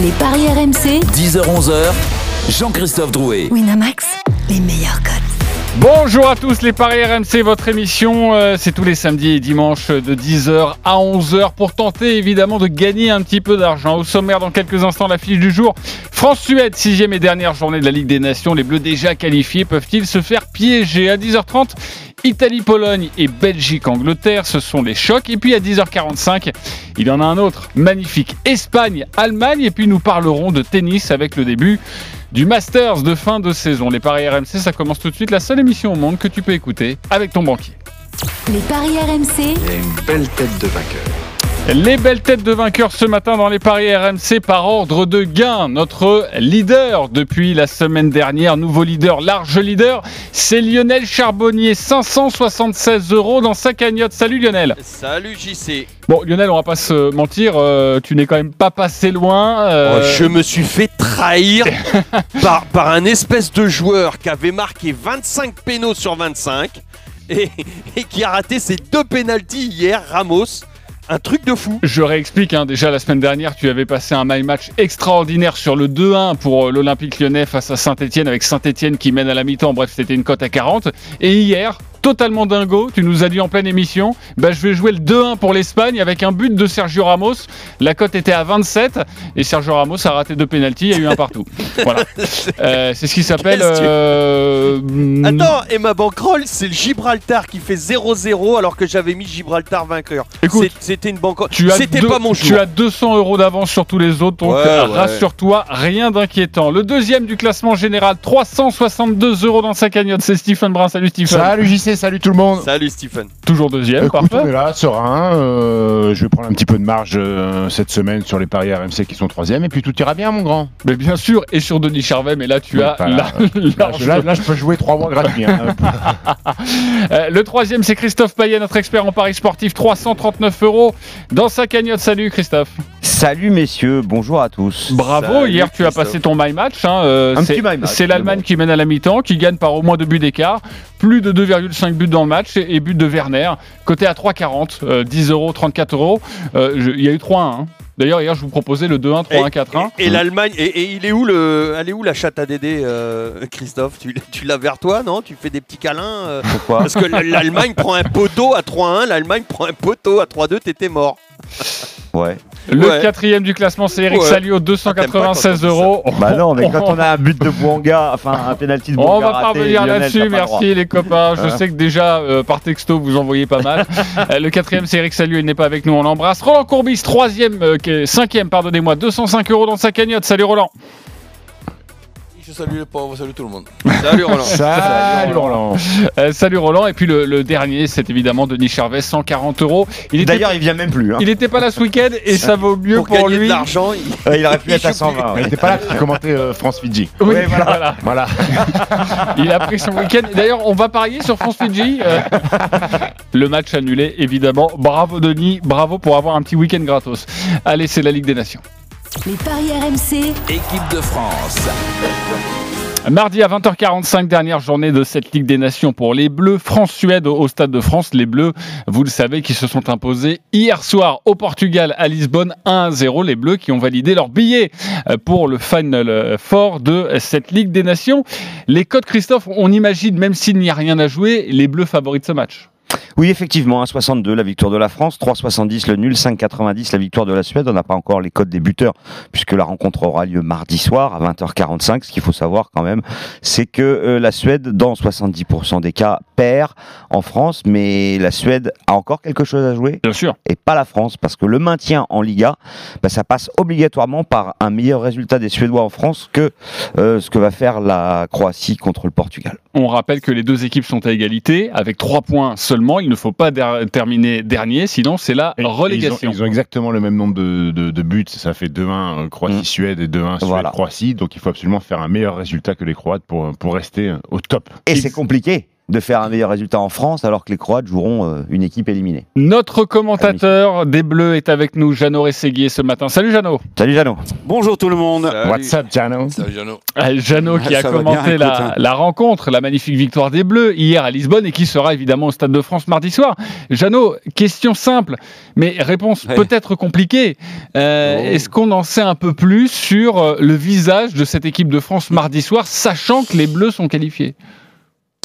Les paris RMC, 10h-11h, Jean-Christophe Drouet. Winamax, les meilleurs codes. Bonjour à tous les Paris RMC, votre émission, euh, c'est tous les samedis et dimanches de 10h à 11h pour tenter évidemment de gagner un petit peu d'argent. Au sommaire dans quelques instants la fiche du jour. France-Suède, sixième et dernière journée de la Ligue des Nations. Les Bleus déjà qualifiés peuvent-ils se faire piéger? À 10h30 Italie-Pologne et Belgique-Angleterre, ce sont les chocs. Et puis à 10h45, il y en a un autre magnifique. Espagne-Allemagne. Et puis nous parlerons de tennis avec le début du Masters de fin de saison. Les paris RMC, ça commence tout de suite. La seule émission au monde que tu peux écouter avec ton banquier. Les paris RMC, Il y a une belle tête de vainqueur. Les belles têtes de vainqueurs ce matin dans les paris RMC par ordre de gain. Notre leader depuis la semaine dernière, nouveau leader, large leader, c'est Lionel Charbonnier. 576 euros dans sa cagnotte. Salut Lionel. Salut JC. Bon Lionel, on va pas se mentir, euh, tu n'es quand même pas passé loin. euh, Oh, Je me suis fait trahir par, par un espèce de joueur qui avait marqué 25 pénaux sur 25 et, et qui a raté ses deux pénalties hier, Ramos. Un truc de fou. Je réexplique, hein, déjà la semaine dernière, tu avais passé un my match extraordinaire sur le 2-1 pour euh, l'Olympique lyonnais face à Saint-Etienne, avec Saint-Etienne qui mène à la mi-temps. Bref, c'était une cote à 40. Et hier, totalement dingo, tu nous as dit en pleine émission, bah, je vais jouer le 2-1 pour l'Espagne avec un but de Sergio Ramos. La cote était à 27 et Sergio Ramos a raté deux pénalties, il y a eu un partout. voilà. Euh, c'est ce qui s'appelle. Euh, Attends, et ma bankroll, c'est le Gibraltar qui fait 0-0 alors que j'avais mis Gibraltar vainqueur. Écoute, C'était une. Tu C'était deux- pas mon Tu jour. as 200 euros d'avance sur tous les autres, donc Ouais, ouais. rassure-toi, rien d'inquiétant. Le deuxième du classement général, 362 euros dans sa cagnotte, c'est Stephen Brun. Salut Stephen. Salut JC, salut tout le monde. Salut Stephen. Toujours deuxième, Écoute, on parfait. est là, serein. euh, je vais prendre un petit peu de marge euh, cette semaine sur les paris RMC qui sont troisième. Et puis tout ira bien, mon grand. Mais bien sûr, et sur Denis Charvet, mais là tu as là, je peux jouer trois mois gratuits. hein. Euh, le troisième, c'est Christophe Payet, notre expert en paris sportif, 339 euros dans sa cagnotte. Salut Christophe. Salut messieurs, bonjour à tous. Bravo, Salut, hier tu as passé ton my match. hein, euh, Un c'est- petit my match, C'est l'Allemagne bon. qui mène à la mi-temps, qui gagne par au moins deux buts d'écart, plus de 2,5 buts dans le match et, et but de Werner, côté à 3,40, euh, 10 euros, 34 euros. Euh, Il y a eu 3-1. hein. D'ailleurs, hier, je vous proposais le 2-1, 3-1, 4-1. Et, et l'Allemagne, et, et il est où le, elle est où la chatte à Dédé, euh, Christophe? Tu, tu l'as vers toi, non? Tu fais des petits câlins euh, Pourquoi? Parce que l'Allemagne prend un poteau à 3-1, l'Allemagne prend un poteau à 3-2, t'étais mort. Ouais. Le Ouais. quatrième du classement, c'est Eric Ouais. Salio, Ah, 296 t'aimes pas quand on euros. Bah non, mais quand on a un but de Bouanga, enfin un penalty de On Bouanga va pas raté, revenir là-dessus, pas le droit. merci les copains. Je Hein sais que déjà euh, par texto vous envoyez pas mal. Euh, le quatrième c'est Eric Salut, il n'est pas avec nous, on l'embrasse. Roland Courbis, troisième, euh, cinquième, pardonnez-moi, 205 euros dans sa cagnotte. Salut Roland. Je salue les pauvres, salut tout le monde. Salut Roland. Salut Roland. Euh, salut Roland. Et puis le, le dernier, c'est évidemment Denis Charvet, 140 euros. Il était, D'ailleurs, il vient même plus. Hein. il était pas là ce week-end et ça vaut mieux Pour, lui. de l'argent, il- Euh, il aurait pu Il être à joue plus. 120. Il n'était pas là pour commenter euh, France-Fidji. Oui, Ouais, voilà. voilà. Voilà. Il a pris son week-end. D'ailleurs, on va parier sur France Fidji. Euh, le match annulé, évidemment. Bravo Denis, bravo pour avoir un petit week-end gratos. Allez, c'est la Ligue des Nations. Les paris RMC, Équipe de France. Mardi à 20h45, dernière journée de cette Ligue des Nations pour les Bleus. France-Suède au Stade de France. Les Bleus, vous le savez, qui se sont imposés hier soir au Portugal à Lisbonne 1-0. Les Bleus qui ont validé leur billet euh, pour le Final euh, Four de cette Ligue des Nations. Les codes, Christophe, on imagine, même s'il n'y a rien à jouer, les Bleus favoris de ce match. Oui, effectivement, 1,62 la victoire de la France, 3,70 le nul, 5,90 la victoire de la Suède. On n'a pas encore les codes des buteurs puisque la rencontre aura lieu mardi soir à 20h45. Ce qu'il faut savoir quand même, c'est que euh, la Suède, dans 70% des cas, perd en France, mais la Suède a encore quelque chose à jouer Bien sûr. et pas la France, parce que le maintien en Liga, bah, ça passe obligatoirement par un meilleur résultat des Suédois en France que euh, ce que va faire la Croatie contre le Portugal. On rappelle que les deux équipes sont à égalité, avec trois points seulement. Il ne faut pas der- terminer dernier, sinon c'est la Et- et relégation. Ils ont, ils ont exactement le même nombre de, de- de buts. Ça fait 2-1 euh, Croatie-Suède et 2-1 Voilà. Suède-Croatie. Donc il faut absolument faire un meilleur résultat que les Croates pour, pour rester euh, au top. Et c'est compliqué. De faire un meilleur résultat en France alors que les Croates joueront euh, une équipe éliminée. Notre commentateur des Bleus est avec nous, Jeannot Rességuier, ce matin. Salut Jeannot Salut Jeannot. Bonjour tout le monde. What's up, Jano? Salut Jeannot. Ah, Jeannot qui a commenté bien, la, écoute, hein. la rencontre, la magnifique victoire des Bleus hier à Lisbonne et qui sera évidemment au Stade de France mardi soir. Jeannot, question simple, mais réponse Ouais. peut-être compliquée. Euh, Oh. Est-ce qu'on en sait un peu plus sur euh, le visage de cette équipe de France mardi soir, sachant que les Bleus sont qualifiés?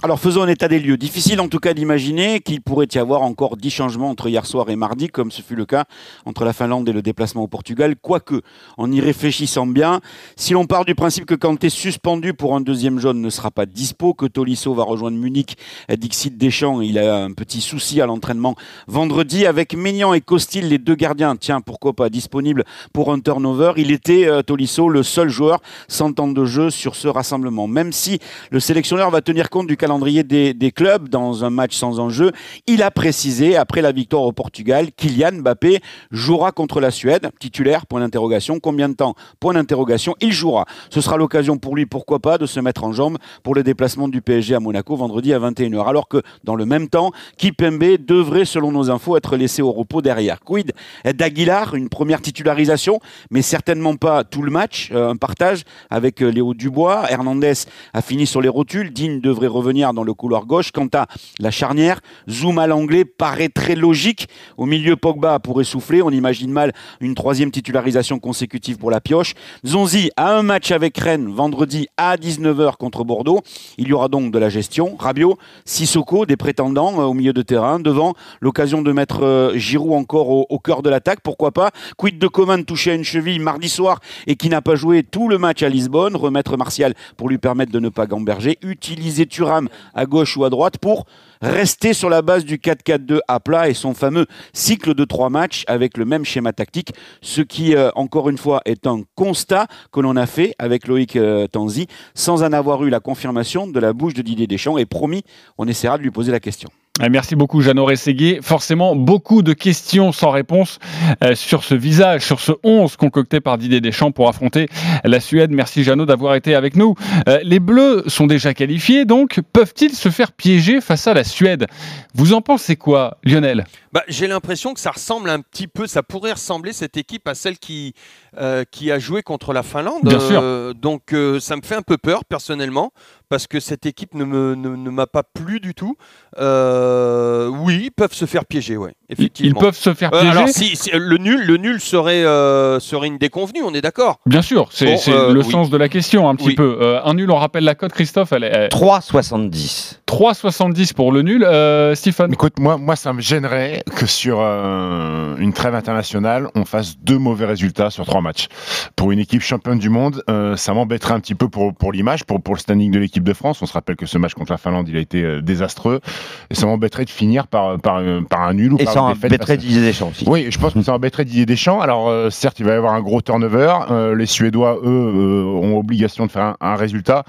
Alors faisons un état des lieux. Difficile en tout cas d'imaginer qu'il pourrait y avoir encore 10 changements entre hier soir et mardi, comme ce fut le cas entre la Finlande et le déplacement au Portugal. Quoique, en y réfléchissant bien, si l'on part du principe que Kanté suspendu pour un deuxième jaune ne sera pas dispo, que Tolisso va rejoindre Munich, Dixit Deschamps, il a un petit souci à l'entraînement vendredi, avec Maignan et Costil, les deux gardiens, tiens, pourquoi pas, disponibles pour un turnover, il était, euh, Tolisso, le seul joueur sans temps de jeu sur ce rassemblement. Même si le sélectionneur va tenir compte du calendrier des, clubs dans un match sans enjeu. Il a précisé, après la victoire au Portugal, Kylian Mbappé jouera contre la Suède. Titulaire, point d'interrogation. Combien de temps Point d'interrogation. Il jouera. Ce sera l'occasion pour lui, pourquoi pas, de se mettre en jambe pour le déplacement du PSG à Monaco vendredi à 21h. Alors que, dans le même temps, Kipembe devrait, selon nos infos, être laissé au repos derrière. Quid d'Aguilar, une première titularisation, mais certainement pas tout le match. Euh, un partage avec euh, Léo Dubois. Hernandez a fini sur les rotules. Digne devrait revenir dans le couloir gauche. Quant à la charnière, Zoom à l'anglais paraît très logique. Au milieu, Pogba pourrait souffler. On imagine mal une troisième titularisation consécutive pour la pioche. Zonzi a un match avec Rennes vendredi à 19h contre Bordeaux. Il y aura donc de la gestion. Rabiot, Sissoko, des prétendants euh, au milieu de terrain. Devant, l'occasion de mettre euh, Giroud encore au, cœur de l'attaque. Pourquoi pas? Quid de Coman touché à une cheville mardi soir et qui n'a pas joué tout le match à Lisbonne? Remettre Martial pour lui permettre de ne pas gamberger. Utiliser À gauche ou à droite pour rester sur la base du 4-4-2 à plat et son fameux cycle de trois matchs avec le même schéma tactique, ce qui, euh, encore une fois, est un constat que l'on a fait avec Loïc euh, Tanzi, sans en avoir eu la confirmation de la bouche de Didier Deschamps, et promis, on essaiera de lui poser la question. Eh, Merci beaucoup, Jeannot Rességuier. Forcément, beaucoup de questions sans réponse euh, sur ce visage, sur ce 11 concocté par Didier Deschamps pour affronter la Suède. Merci, Jeannot, d'avoir été avec nous. Euh, les Bleus sont déjà qualifiés, donc peuvent-ils se faire piéger face à la Suède? Vous en pensez quoi, Lionel? Bah, J'ai l'impression que ça ressemble un petit peu, ça pourrait ressembler cette équipe à celle qui, euh, qui a joué contre la Finlande. Bien sûr. Euh, donc euh, ça me fait un peu peur personnellement parce que cette équipe ne me- ne- ne m'a pas plu du tout. Euh, oui, ils peuvent se faire piéger, ouais, Ils effectivement. peuvent se faire Euh, piéger alors si, si- le nul, le nul serait euh, serait une déconvenue, on est d'accord. Bien sûr, c'est Bon, c'est euh, le oui. sens de la question un petit Oui. peu. Euh, un nul, on rappelle la cote, Christophe, elle est 3,70. 3,70 pour le nul. Euh, Stephen Écoute, moi, moi, ça me gênerait que sur euh, une trêve internationale, on fasse deux mauvais résultats sur trois matchs. Pour une équipe championne du monde, euh, ça m'embêterait un petit peu pour, pour l'image, pour, pour le standing de l'équipe de France. On se rappelle que ce match contre la Finlande, il a été euh, désastreux. Et ça m'embêterait de finir par, par, par un nul ou Et par ça une défaite embêterait Didier Deschamps aussi. Oui, je pense que ça embêterait Didier Deschamps. Alors, certes, il va y avoir un gros turnover. Les Suédois, eux, ont obligation de faire un, un résultat.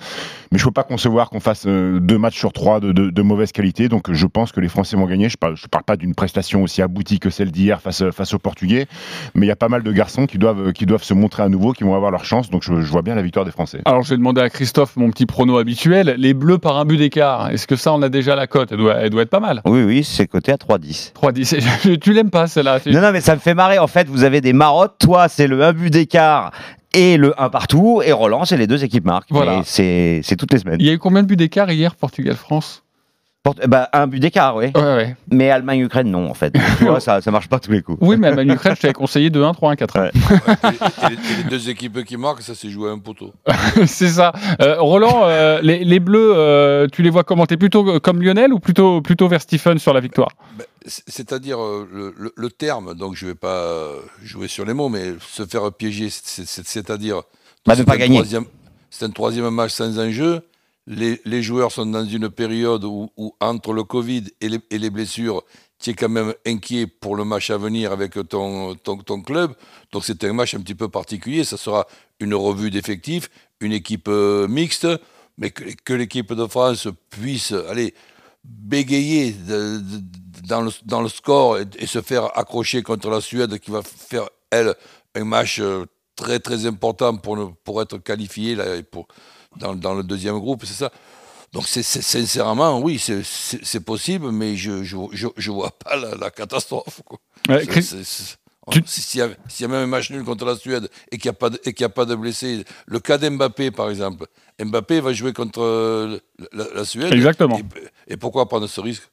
Mais je ne peux pas concevoir qu'on fasse deux matchs sur trois de, de- de mauvaise qualité. Donc, je pense que les Français vont gagner. Je ne parle, je parle pas d'une prestation aussi aboutie que celle d'hier face, face aux Portugais. Mais il y a pas mal de garçons qui doivent, qui doivent se montrer à nouveau, qui vont avoir leur chance. Donc, je, je vois bien la victoire des Français. Alors, je vais demander à Christophe mon petit prono habituel. Les Bleus par un but d'écart. Est-ce que ça, on a déjà la cote? Elle doit, elle doit être pas mal. Oui, oui, c'est coté à 3,10. 3,10. tu l'aimes pas, celle-là? Tu- Non, non, mais ça me fait marrer. En fait, vous avez des marottes. Toi, c'est le 1 but d'écart et le 1 partout. Et Roland, c'est les deux équipes marquent. Voilà. C'est c'est toutes les semaines. Il y a eu combien de buts d'écart hier, Portugal-France? Bah, un but d'écart, oui. Ouais, ouais. Mais Allemagne-Ukraine, non, en fait. tu vois, ça, ça marche pas tous les coups. Oui, mais Allemagne Ukraine, je t'avais conseillé 2-1, 3-1, 4-1. Ouais. et, les, et les deux équipes qui marquent, ça s'est joué à un poteau. C'est ça. Euh, Roland, euh, les, les Bleus, euh, tu les vois comment? T'es plutôt comme Lionel ou plutôt, plutôt vers Stephen sur la victoire? C- C'est-à-dire euh, le, le- le terme, donc je ne vais pas jouer sur les mots, mais se faire piéger, c'est- c'est- c'est-à-dire. Bah, c'est pas un gagner. troisième- C'est un troisième match sans enjeu. Les, joueurs sont dans une période où, entre le Covid et les, blessures, tu es quand même inquiet pour le match à venir avec ton, club. Donc c'est un match un petit peu particulier. Ça sera une revue d'effectifs, une équipe euh, mixte, mais que, l'équipe de France puisse aller bégayer dans, le, score et, se faire accrocher contre la Suède qui va faire, elle, un match euh, très très important pour, être qualifié là, et dans, dans le deuxième groupe, c'est ça. Donc, c'est, c'est- sincèrement, oui, c'est, possible, mais je je, je, je vois pas la, la catastrophe. quoi. Ouais, tu- S'il y, a- s'il y a même un match nul contre la Suède et qu'il n'y a, pas de- et qu'il y a pas de blessés, le cas d'Mbappé par exemple, Mbappé va jouer contre euh, la, la Suède. Exactement. Et, et pourquoi prendre ce risque?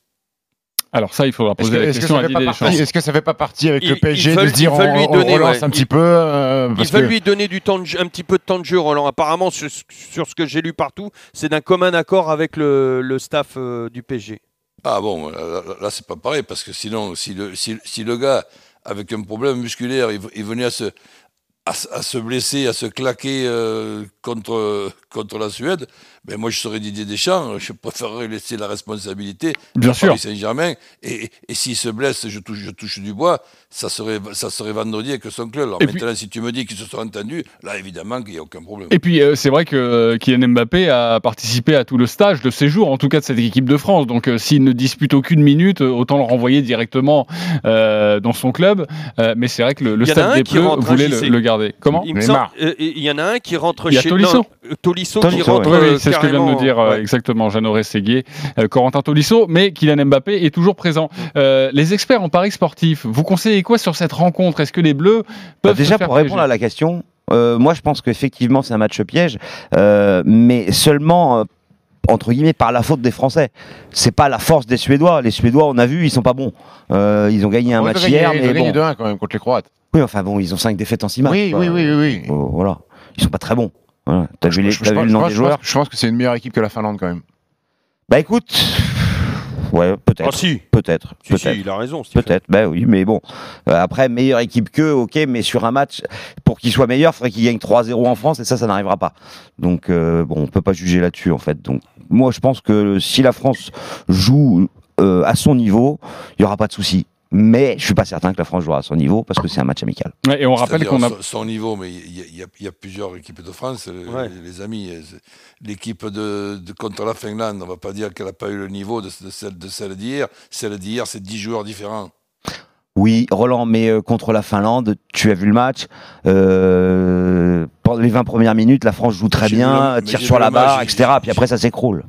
Alors ça, il faudra poser que, la est-ce que question ça à fait pas Didier partie, Deschamps. est-ce que ça fait pas partie avec le PSG veulent- de se dire on, lui on donner, relance ouais. un petit peu euh, Ils veulent que- lui donner du temps de jeu- un petit peu de temps de jeu, Roland. Apparemment, sur, sur ce que j'ai lu partout, c'est d'un commun accord avec le, le staff euh, du PSG. Ah bon, là, là, là, c'est pas pareil, parce que sinon, si le, si, si le gars, avec un problème musculaire, il, il venait à se, à, se- à se blesser, à se claquer euh, contre, contre la Suède, ben moi je serais Didier Deschamps, je préférerais laisser la responsabilité Bien à sûr. Paris Saint-Germain. Et, et s'il se blesse, je touche, je touche du bois, ça serait, ça serait vendredi avec son club. Alors Et puis- maintenant, si tu me dis qu'ils se sont entendus, là évidemment qu'il n'y a aucun problème. Et puis euh, c'est vrai que euh, Kylian Mbappé a participé à tout le stage de séjour, en tout cas de cette équipe de France. Donc euh, s'il ne dispute aucune minute, euh, autant le renvoyer directement euh, dans son club. Euh, mais c'est vrai que le, le Il y en a stade un des qui Bleus rentre, voulait le, le garder. Comment Il me Neymar. semble- euh, il y en a un qui rentre Il y a chez Tolisso. non, euh, Tolisso qui Tolisso, rentre. Oui, oui, c'est ce que vient de carrément, dire euh, ouais. exactement Jeannot Séguier, euh, Corentin Tolisso, mais Kylian Mbappé est toujours présent. Euh, les experts en paris sportif, vous conseillez quoi sur cette rencontre? Est-ce que les Bleus Bah, peuvent déjà, pour répondre à la question, euh, moi je pense qu'effectivement c'est un match piège, euh, mais seulement. euh, entre guillemets par la faute des Français. C'est pas la force des Suédois. Les Suédois, on a vu, ils sont pas bons. Euh, ils ont gagné un On match hier, gagner- mais gagner bon. 2-1 quand même contre les Croates. Oui, enfin bon, ils ont 5 défaites en 6 matchs. Oui, oui, oui, oui, oui. Euh, voilà. Ils sont pas très bons. Voilà. T'as vu, les, Je- je t'as vu pense- le nom je des pense- joueurs Je pense que c'est une meilleure équipe que la Finlande quand même. Bah écoute, ouais, peut-être. Ah si, Peut-être. si, il a raison. Peut-être, ben oui, mais bon. Euh, après, meilleure équipe qu'eux, ok, mais sur un match, pour qu'il soit meilleur, il faudrait qu'il gagne 3-0 en France, et ça, ça n'arrivera pas. Donc, euh, bon, on peut pas juger là-dessus, en fait. Donc, moi, je pense que si la France joue euh, à son niveau, il y aura pas de souci. Mais je suis pas certain que la France jouera à son niveau, parce que c'est un match amical. Ouais, Et on rappelle qu'on a son, niveau, mais il y, a- y a- y a plusieurs équipes de France, les, Ouais. les amis. euh, L'équipe de, de- contre la Finlande, on ne va pas dire qu'elle n'a pas eu le niveau de, de celle de celle d'hier. Celle d'hier, c'est 10 joueurs différents. Oui, Roland, mais euh, contre la Finlande, tu as vu le match. Euh, pendant les 20 premières minutes, la France joue très bien, le- tire sur la barre, etc. Puis après, ça s'écroule.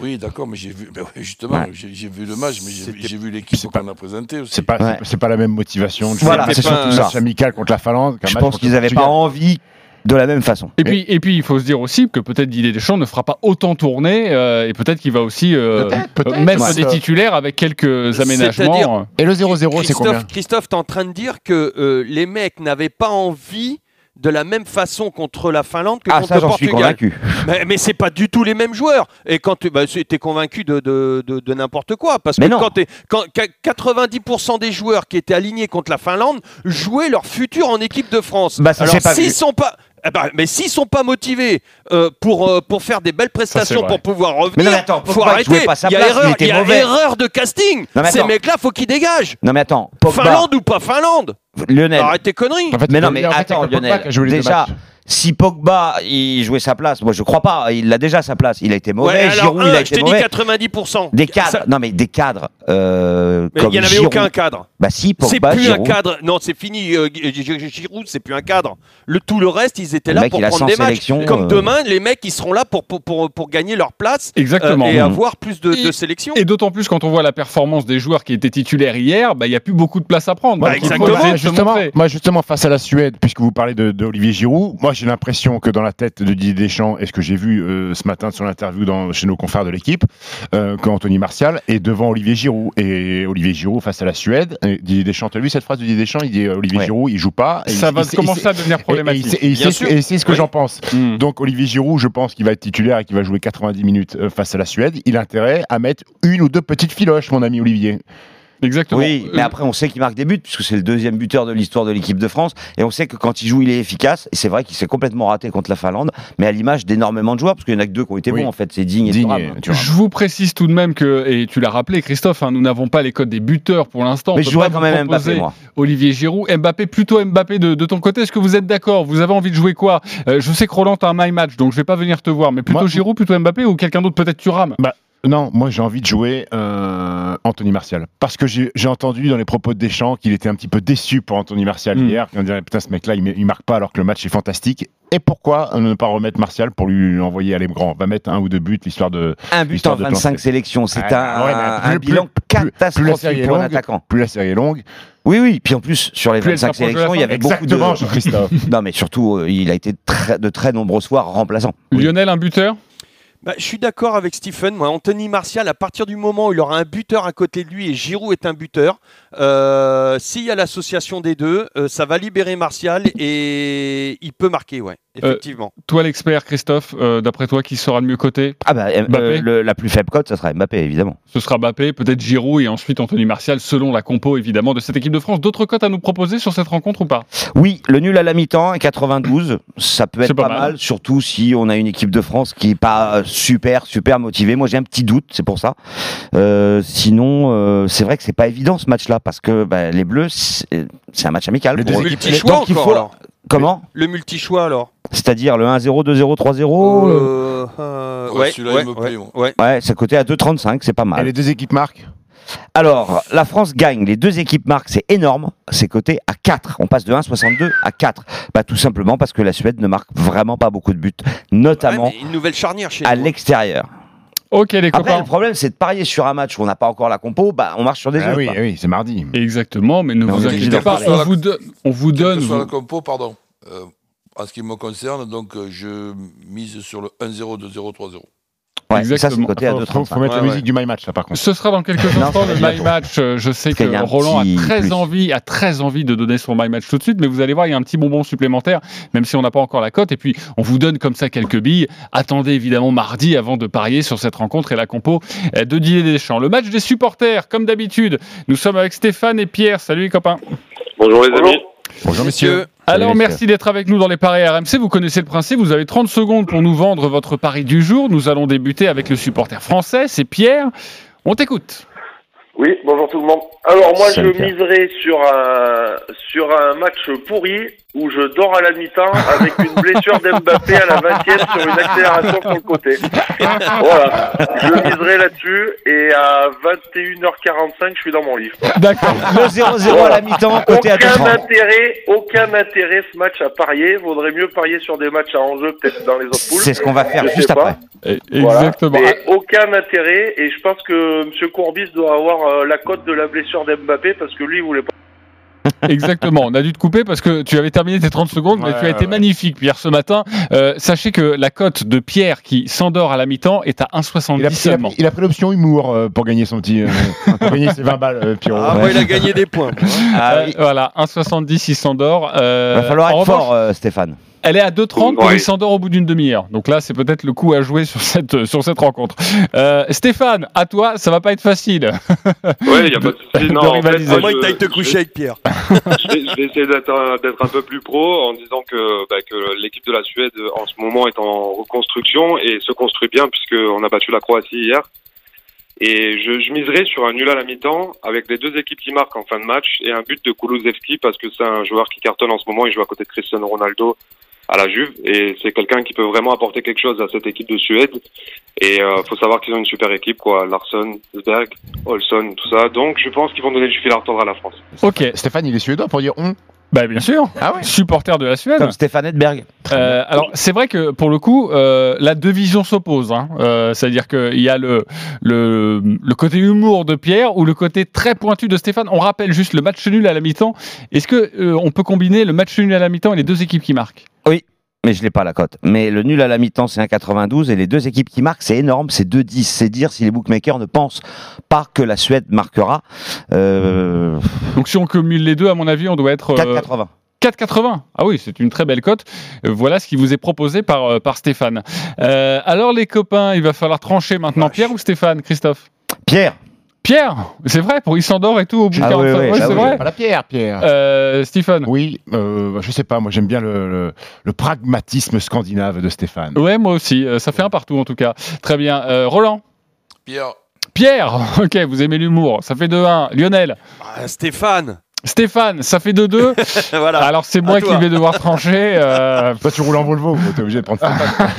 Oui, d'accord, mais j'ai vu, ben justement, Ouais. j'ai j'ai vu le match, mais j'ai vu l'équipe c'est pas- qu'on a présentée aussi. C'est pas, Ouais. c'est- c'est pas la même motivation. Voilà, c'est un surtout match ça. amical contre la Finlande. Je match pense qu'ils n'avaient pas envie de la même façon. Et puis, et puis, il faut se dire aussi que peut-être Didier Deschamps ne fera pas autant tourner euh, et peut-être qu'il va aussi euh, Peut-être, peut-être. euh, mettre Ouais. des titulaires avec quelques aménagements. Et le 0-0, c'est combien? Christophe, Christophe, t'es en train de dire que euh, les mecs n'avaient pas envie de la même façon contre la Finlande que Ah, contre ça, le j'en suis Portugal. convaincu. Mais, mais c'est pas du tout les mêmes joueurs. Et quand tu bah, es convaincu de, de, de- de n'importe quoi, parce Mais que non. quand, t'es- quand qu- 90% des joueurs qui étaient alignés contre la Finlande jouaient leur futur en équipe de France. Bah, ça Alors s'ils sont pas eh ben, mais s'ils sont pas motivés euh, pour, euh, pour faire des belles prestations, pour pouvoir revenir, Mais non, mais attends, faut arrêter. jouait pas sa il y a place, erreur, était il y a mauvais. erreur de casting. Non, Ces mecs-là, faut qu'ils dégagent. Non mais attends, Pogba, Finlande ou pas Finlande? Lionel. Arrête tes conneries. En fait, Mais non, mais attends, Lionel. Déjà, matchs. Si Pogba il jouait sa place, moi je crois pas. Il a déjà sa place. Il a été mauvais. Ouais, alors, Giroud, un, il a je été t'ai dit mauvais. 90%. Des cadres. Ça- Non mais des cadres. Euh, mais il n'y en avait Giroud. aucun cadre. Bah si, C'est Pogba, plus un Giroud. cadre. Non, c'est fini. euh, Giroud, c'est plus un cadre. Le tout le reste, ils étaient Le là mec, pour prendre 100 des matchs. Comme euh. demain, les mecs, ils seront là pour pour, pour, pour gagner leur place euh, Exactement. et Mhm. avoir plus de, de Et- sélections. Et d'autant plus quand on voit la performance des joueurs qui étaient titulaires hier, bah, il n'y a plus beaucoup de place à prendre. Bah, exactement. Moi, justement, moi, justement, face à la Suède, puisque vous parlez de, de Olivier Giroud, moi, j'ai l'impression que dans la tête de Didier Deschamps, et ce que j'ai vu euh, ce matin sur l'interview dans- chez nos confrères de l'équipe, euh, que Anthony Martial est devant Olivier Giroud. Et Olivier Giroud face à la Suède, et Didier Deschamps, tu as vu cette phrase de Didier Deschamps? Il dit euh, Olivier Ouais. Giroud, il joue pas. Et Ça il- va il- commencer il- à devenir et- et il problématique. Et c'est ce que Oui. j'en pense. Hmm. Donc Olivier Giroud, je pense qu'il va être titulaire et qu'il va jouer 90 minutes euh, face à la Suède. Il a intérêt à mettre une ou deux petites filoches, mon ami Olivier. Exactement. Oui, mais Euh, après on sait qu'il marque des buts puisque c'est le deuxième buteur de l'histoire de l'équipe de France et on sait que quand il joue il est efficace et c'est vrai qu'il s'est complètement raté contre la Finlande mais à l'image d'énormément de joueurs parce qu'il y en a que deux qui ont été Oui. bons en fait c'est Digne et Digne Thuram. et- Thuram. Je vous précise tout de même que, et tu l'as rappelé Christophe, hein, nous n'avons pas les codes des buteurs pour l'instant. Mais je jouerais pas quand même proposer Mbappé moi. Olivier Giroud, Mbappé, plutôt Mbappé de, de ton côté. Est-ce que vous êtes d'accord? Vous avez envie de jouer quoi? Euh, Je sais que Roland a un my match, donc je vais pas venir te voir, mais plutôt Moi- Giroud, plutôt Mbappé ou quelqu'un d'autre, peut-être Thuram? Non, moi j'ai envie de jouer euh, Anthony Martial. Parce que j'ai entendu dans les propos de Deschamps qu'il était un petit peu déçu pour Anthony Martial Mm. hier. On dirait, putain, ce mec-là, il, il marque pas alors que le match est fantastique. Et pourquoi ne pas remettre Martial pour lui envoyer aller grand Va mettre un ou deux buts, l'histoire de. Un but en Histoire de 25 planter. sélections, c'est Ouais, un, ouais, mais un plus- bilan plus- plus la catastrophique série est pour un longue, attaquant. Plus la série est longue. Oui, oui, puis en plus, sur les Plus elle 25 s'approche de la sélections, il y avait beaucoup de... Jean-Christophe. Non, mais surtout, euh, il a été très- de très nombreuses fois remplaçant. Lionel, un buteur? Bah, je suis d'accord avec Stephen. Moi, Anthony Martial, à partir du moment où il aura un buteur à côté de lui et Giroud est un buteur, euh, s'il y a l'association des deux, euh, ça va libérer Martial et il peut marquer, ouais, effectivement. Toi, l'expert, Christophe, euh, d'après toi, qui sera le mieux coté? Ah bah, euh, le- la plus faible cote, ça sera Mbappé, évidemment. Ce sera Mbappé, peut-être Giroud et ensuite Anthony Martial, selon la compo évidemment de cette équipe de France. D'autres cotes à nous proposer sur cette rencontre ou pas? Oui, le nul à la mi-temps à 92, ça peut C'est être pas pas, mal. mal. surtout si on a une équipe de France qui est pas super, super motivée. Moi, j'ai un petit doute, c'est pour ça. Euh, sinon, euh, c'est vrai que c'est pas évident ce match-là parce que bah, les Bleus, c'est un match amical. Équipes- multi-choix encore, faut- alors. Comment Le multi-choix alors C'est-à-dire le 1-0, 2-0, 3-0 euh, Euh, euh, Ouais, ouais, celui-là, ouais, il me ouais, ouais. Ouais, c'est coté à 2,35, c'est pas Et mal. les deux équipes marquent? Alors, la France gagne, les deux équipes marquent, c'est énorme, c'est coté à 4. On passe de 1,62 à 4. Bah, tout simplement parce que la Suède ne marque vraiment pas beaucoup de buts, notamment Ouais, une nouvelle charnière chez à nous. l'extérieur. Ok les Après, copains. le problème, c'est de parier sur un match où on n'a pas encore la compo, bah, on marche sur des Ah œufs. oui, c'est mardi. Exactement, mais ne Mais vous inquiétez pas, on vous, donne- on vous donne... vous- la compo, pardon. Euh, en ce qui me concerne, donc euh, je mise sur le 1-0, 2-0, 3-0. Ouais, ça, c'est Exactement. à Faut, faut- 2,35. faut mettre la Ouais, musique du My Match là par contre. Ce sera dans quelques instants ça le My. Match. Euh, Je sais que Roland a très plus. envie, a très envie de donner son My Match tout de suite, mais vous allez voir, il y a un petit bonbon supplémentaire, même si on n'a pas encore la cote. Et puis, on vous donne comme ça quelques billes. Attendez évidemment mardi avant de parier sur cette rencontre et la compo euh, de Didier Deschamps. Le match des supporters, comme d'habitude. Nous sommes avec Stéphane et Pierre. Salut les copains. Bonjour les amis. Bonjour messieurs. Alors merci d'être avec nous dans les paris RMC. Vous connaissez le principe. Vous avez 30 secondes pour nous vendre votre pari du jour. Nous allons débuter avec le supporter français. C'est Pierre. On t'écoute. Oui, bonjour tout le monde. Alors moi Salut, je Pierre. miserai sur un sur un match pourri où je dors à la mi-temps avec une blessure d'Mbappé à la 20e sur une accélération sur le côté. Voilà, je miserai là-dessus et à 21h45 je suis dans mon livre. D'accord. Le 0-0 à la mi-temps, coté à Aucun 2,30. intérêt, aucun intérêt ce match à parier. Vaudrait mieux parier sur des matchs à enjeu peut-être dans les autres poules. C'est ce qu'on va faire Je sais juste pas. après. Voilà. Exactement. Mais aucun intérêt et je pense que M. Courbis doit avoir euh, la cote de la blessure d'Mbappé parce que lui il voulait pas. Exactement. On a dû te couper parce que tu avais terminé tes 30 secondes, mais Ouais, tu as été ouais. magnifique, Pierre, ce matin. Euh, sachez que la cote de Pierre qui s'endort à la mi-temps est à Il a, 1,70 il a- seulement. il a pris l'option humour euh, pour gagner son petit. euh, pour gagner ses 20 balles, euh, Pierrot. Ah, moi, il a gagné des points. Ah Euh, oui. Voilà, 1,70 il s'endort. Euh, va falloir en être revanche, fort, euh, Stéphane. Elle est à 2,30 pour Ouais. il s'endort au bout d'une demi-heure. Donc là, c'est peut-être le coup à jouer sur cette, sur cette rencontre. Euh, Stéphane, à toi, ça va pas être facile. Ouais, il y a pas de souci. de Non, en fait. À moi, que je- te coucher avec Pierre. je vais, je vais essayer d'être un, peu plus pro en disant que, bah, que l'équipe de la Suède en ce moment est en reconstruction et se construit bien puisqu'on a battu la Croatie hier. Et je, je miserai sur un nul à la mi-temps avec les deux équipes qui marquent en fin de match et un but de Kulusevski parce que c'est un joueur qui cartonne en ce moment. Il joue à côté de Cristiano Ronaldo à la Juve et c'est quelqu'un qui peut vraiment apporter quelque chose à cette équipe de Suède. Et euh, faut savoir qu'ils ont une super équipe quoi, Larsson, Sberg, Olson, tout ça. Donc je pense qu'ils vont donner du fil à retordre à la France. Ok, Stéphane, il est suédois pour dire on. bah bien sûr. Ah ouais Supporter de la Suède. Comme Stéphane Edberg. Euh, alors c'est vrai que pour le coup, euh, la deux visions s'opposent. Hein. Euh, C'est-à-dire qu'il y a le, le, le côté humour de Pierre ou le côté très pointu de Stéphane. On rappelle juste le match nul à la mi-temps. Est-ce que euh, on peut combiner le match nul à la mi-temps et les deux équipes qui marquent? Mais je l'ai pas la cote. Mais le nul à la mi-temps, c'est 1,92 et les deux équipes qui marquent, c'est énorme, c'est 2,10. C'est dire si les bookmakers ne pensent pas que la Suède marquera. Euh, Donc si on cumule les deux, à mon avis, on doit être euh, 4,80. 4,80. Ah oui, c'est une très belle cote. Voilà ce qui vous est proposé par, euh, par Stéphane. Euh, alors les copains, il va falloir trancher maintenant. Pierre ou Stéphane, Christophe? Pierre, Pierre, c'est vrai, pour il s'endort et tout au bout de Ah 45 ouais, ouais, Ouais, ah c'est oui. vrai. Pas la pierre, Pierre. Euh, Stéphane. Oui, euh, je sais pas, moi j'aime bien le, le- le pragmatisme scandinave de Stéphane. Ouais, moi aussi. Euh, Ça fait un partout en tout cas. Très bien. Euh, Roland. Pierre, Pierre. Ok, vous aimez l'humour. Ça fait 2-1. Lionel. Ah, Stéphane. Stéphane, ça fait 2-2. voilà. Alors c'est moi qui vais devoir trancher. Euh, Toi, tu roules en Volvo, t'es obligé de prendre Stéphane.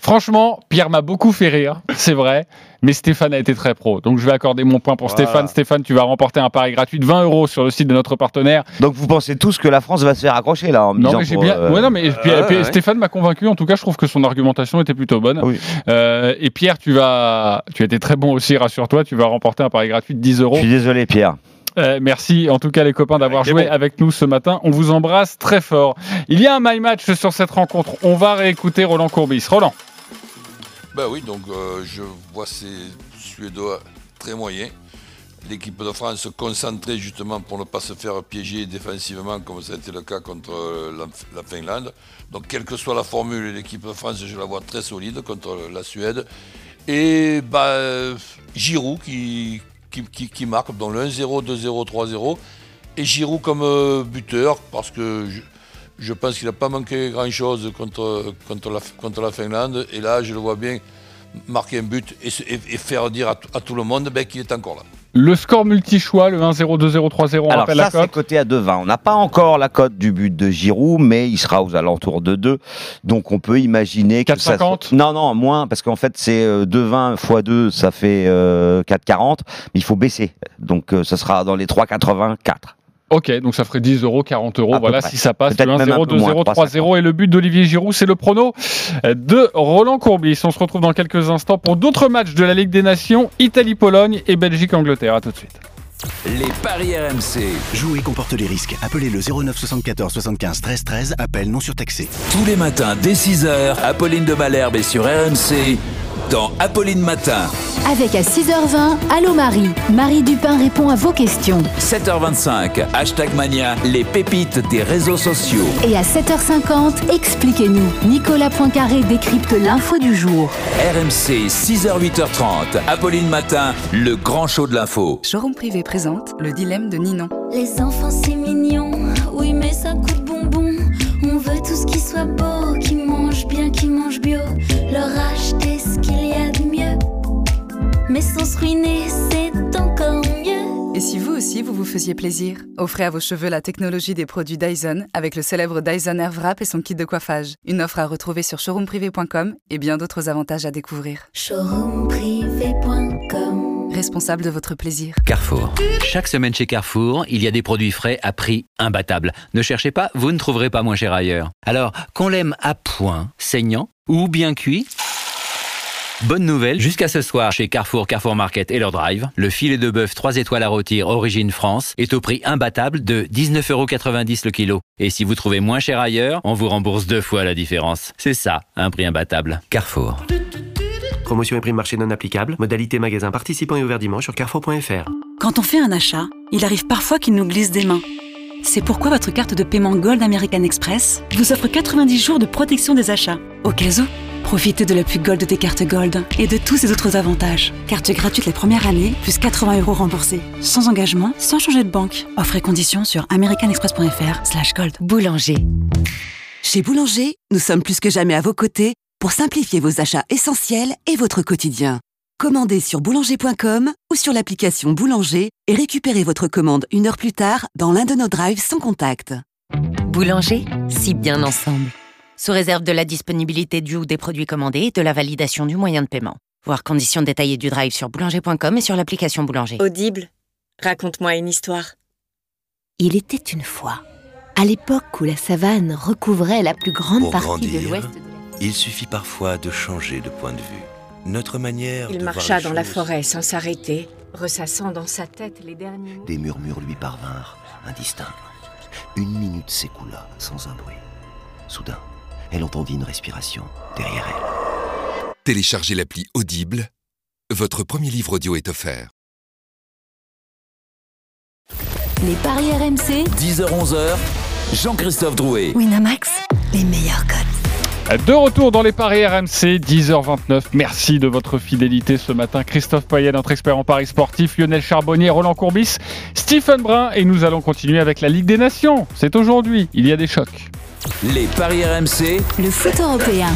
Franchement, Pierre m'a beaucoup fait rire, c'est vrai, mais Stéphane a été très pro. Donc je vais accorder mon point pour Voilà. Stéphane. Stéphane, tu vas remporter un pari gratuit de 20 euros sur le site de notre partenaire. Donc vous pensez tous que la France va se faire accrocher là en me Non, mais j'ai bien. euh, Ouais, non, mais et puis- ouais, et puis ouais. Stéphane m'a convaincu. En tout cas, je trouve que son argumentation était plutôt bonne. Oui. Euh, et Pierre, tu vas, tu as été très bon aussi, rassure-toi. Tu vas remporter un pari gratuit de 10 euros. Je suis désolé Pierre. Euh, merci en tout cas les copains d'avoir joué bon. avec nous ce matin. On vous embrasse très fort. Il y a un my match sur cette rencontre. On va réécouter Roland Courbis. Roland. Ben oui, donc euh, je vois ces Suédois très moyens. L'équipe de France se concentrer justement pour ne pas se faire piéger défensivement comme ça a été le cas contre euh, la, la Finlande. Donc quelle que soit la formule, l'équipe de France, je la vois très solide contre la Suède. Et euh, Giroud qui marque dans le 1-0, 2-0, 3-0. Et Giroud comme euh, buteur parce que je, je pense qu'il n'a pas manqué grand-chose contre, contre, la, contre la Finlande. Et là, je le vois bien marquer un but et, se- et- et faire dire à, tout- à tout le monde ben, qu'il est encore là. Le score multi-choix, le 1-0, 2-0, 3-0, on Alors rappelle ça la c'est cote. coté à 2,20. On n'a pas encore la cote du but de Giroud, mais il sera aux alentours de 2. Donc on peut imaginer que ça... 4,50? Non, non, moins, parce qu'en fait c'est euh, 2,20 x 2, ça fait euh, 4,40. Mais il faut baisser. Donc euh, ça sera dans les 3,84. Ok, donc ça ferait 10 euros, 40 euros. À Voilà, si ça passe, le Peut-être même un 1-0, peu moins, 2-0, 3-0. Et le but d'Olivier Giroud, c'est le prono de Roland Courbis. On se retrouve dans quelques instants pour d'autres matchs de la Ligue des Nations, Italie-Pologne et Belgique-Angleterre. À tout de suite. Les paris RMC. Jouer comporte les risques. Appelez le 09 74 75 13 13. Appel non surtaxé. Tous les matins dès 6h, Apolline de Malherbe est sur RMC dans Apolline Matin. Avec à 6h20, Allô Marie. Marie Dupin répond à vos questions. 7h25, hashtag Mania, les pépites des réseaux sociaux. Et à 7h50, expliquez-nous. Nicolas Poincaré décrypte l'info du jour. RMC, 6h, 8h30, Apolline Matin, le grand show de l'info. Showroom privé présente le dilemme de Ninon. Les enfants c'est mignon, oui mais ça coûte tout ce qui soit beau, qui mange bien, qui mange bio. Leur acheter ce qu'il y a de mieux. Mais sans se ruiner, c'est encore mieux. Et si vous aussi vous vous faisiez plaisir, offrez à vos cheveux la technologie des produits Dyson avec le célèbre Dyson Airwrap et son kit de coiffage. Une offre à retrouver sur showroomprivé.com et bien d'autres avantages à découvrir. Showroomprivé.com Responsable de votre plaisir. Carrefour. Chaque semaine chez Carrefour, il y a des produits frais à prix imbattable. Ne cherchez pas, vous ne trouverez pas moins cher ailleurs. Alors, qu'on l'aime à point, saignant ou bien cuit Bonne nouvelle, jusqu'à ce soir chez Carrefour, Carrefour Market et leur drive, le filet de bœuf 3 étoiles à rôtir origine France est au prix imbattable de 19,90€ le kilo. Et si vous trouvez moins cher ailleurs, on vous rembourse deux fois la différence. C'est ça, un prix imbattable. Carrefour. Promotion et prime marché non applicable. Modalité magasin participant et ouvert dimanche sur carrefour.fr. Quand on fait un achat, il arrive parfois qu'il nous glisse des mains. C'est pourquoi votre carte de paiement Gold American Express vous offre 90 jours de protection des achats. Au cas où, profitez de l'appui Gold des cartes Gold et de tous ces autres avantages. Carte gratuite la première année, plus 80 euros remboursés. Sans engagement, sans changer de banque. Offre et conditions sur americanexpress.fr slash gold. Boulanger. Chez Boulanger, nous sommes plus que jamais à vos côtés pour simplifier vos achats essentiels et votre quotidien. Commandez sur boulanger.com ou sur l'application Boulanger et récupérez votre commande une heure plus tard dans l'un de nos drives sans contact. Boulanger, si bien ensemble. Sous réserve de la disponibilité du ou des produits commandés et de la validation du moyen de paiement. Voir conditions détaillées du drive sur boulanger.com et sur l'application Boulanger. Audible, raconte-moi une histoire. Il était une fois, à l'époque où la savane recouvrait la plus grande Pour partie grandir, de l'ouest. Il suffit parfois de changer de point de vue. Notre manière Il de marcha voir les dans la forêt sans s'arrêter, ressassant dans sa tête les derniers mots. Des murmures lui parvinrent, indistincts. Une minute s'écoula sans un bruit. Soudain, elle entendit une respiration derrière elle. Téléchargez l'appli Audible. Votre premier livre audio est offert. Les paris RMC, 10h-11h, Jean-Christophe Drouet. Winamax, les meilleurs cotes. De retour dans les paris RMC, 10h29. Merci de votre fidélité ce matin. Christophe Payet, notre expert en paris sportif, Lionel Charbonnier, Roland Courbis, Stephen Brun et nous allons continuer avec la Ligue des Nations. C'est aujourd'hui, il y a des chocs. Les paris RMC, Le foot européen.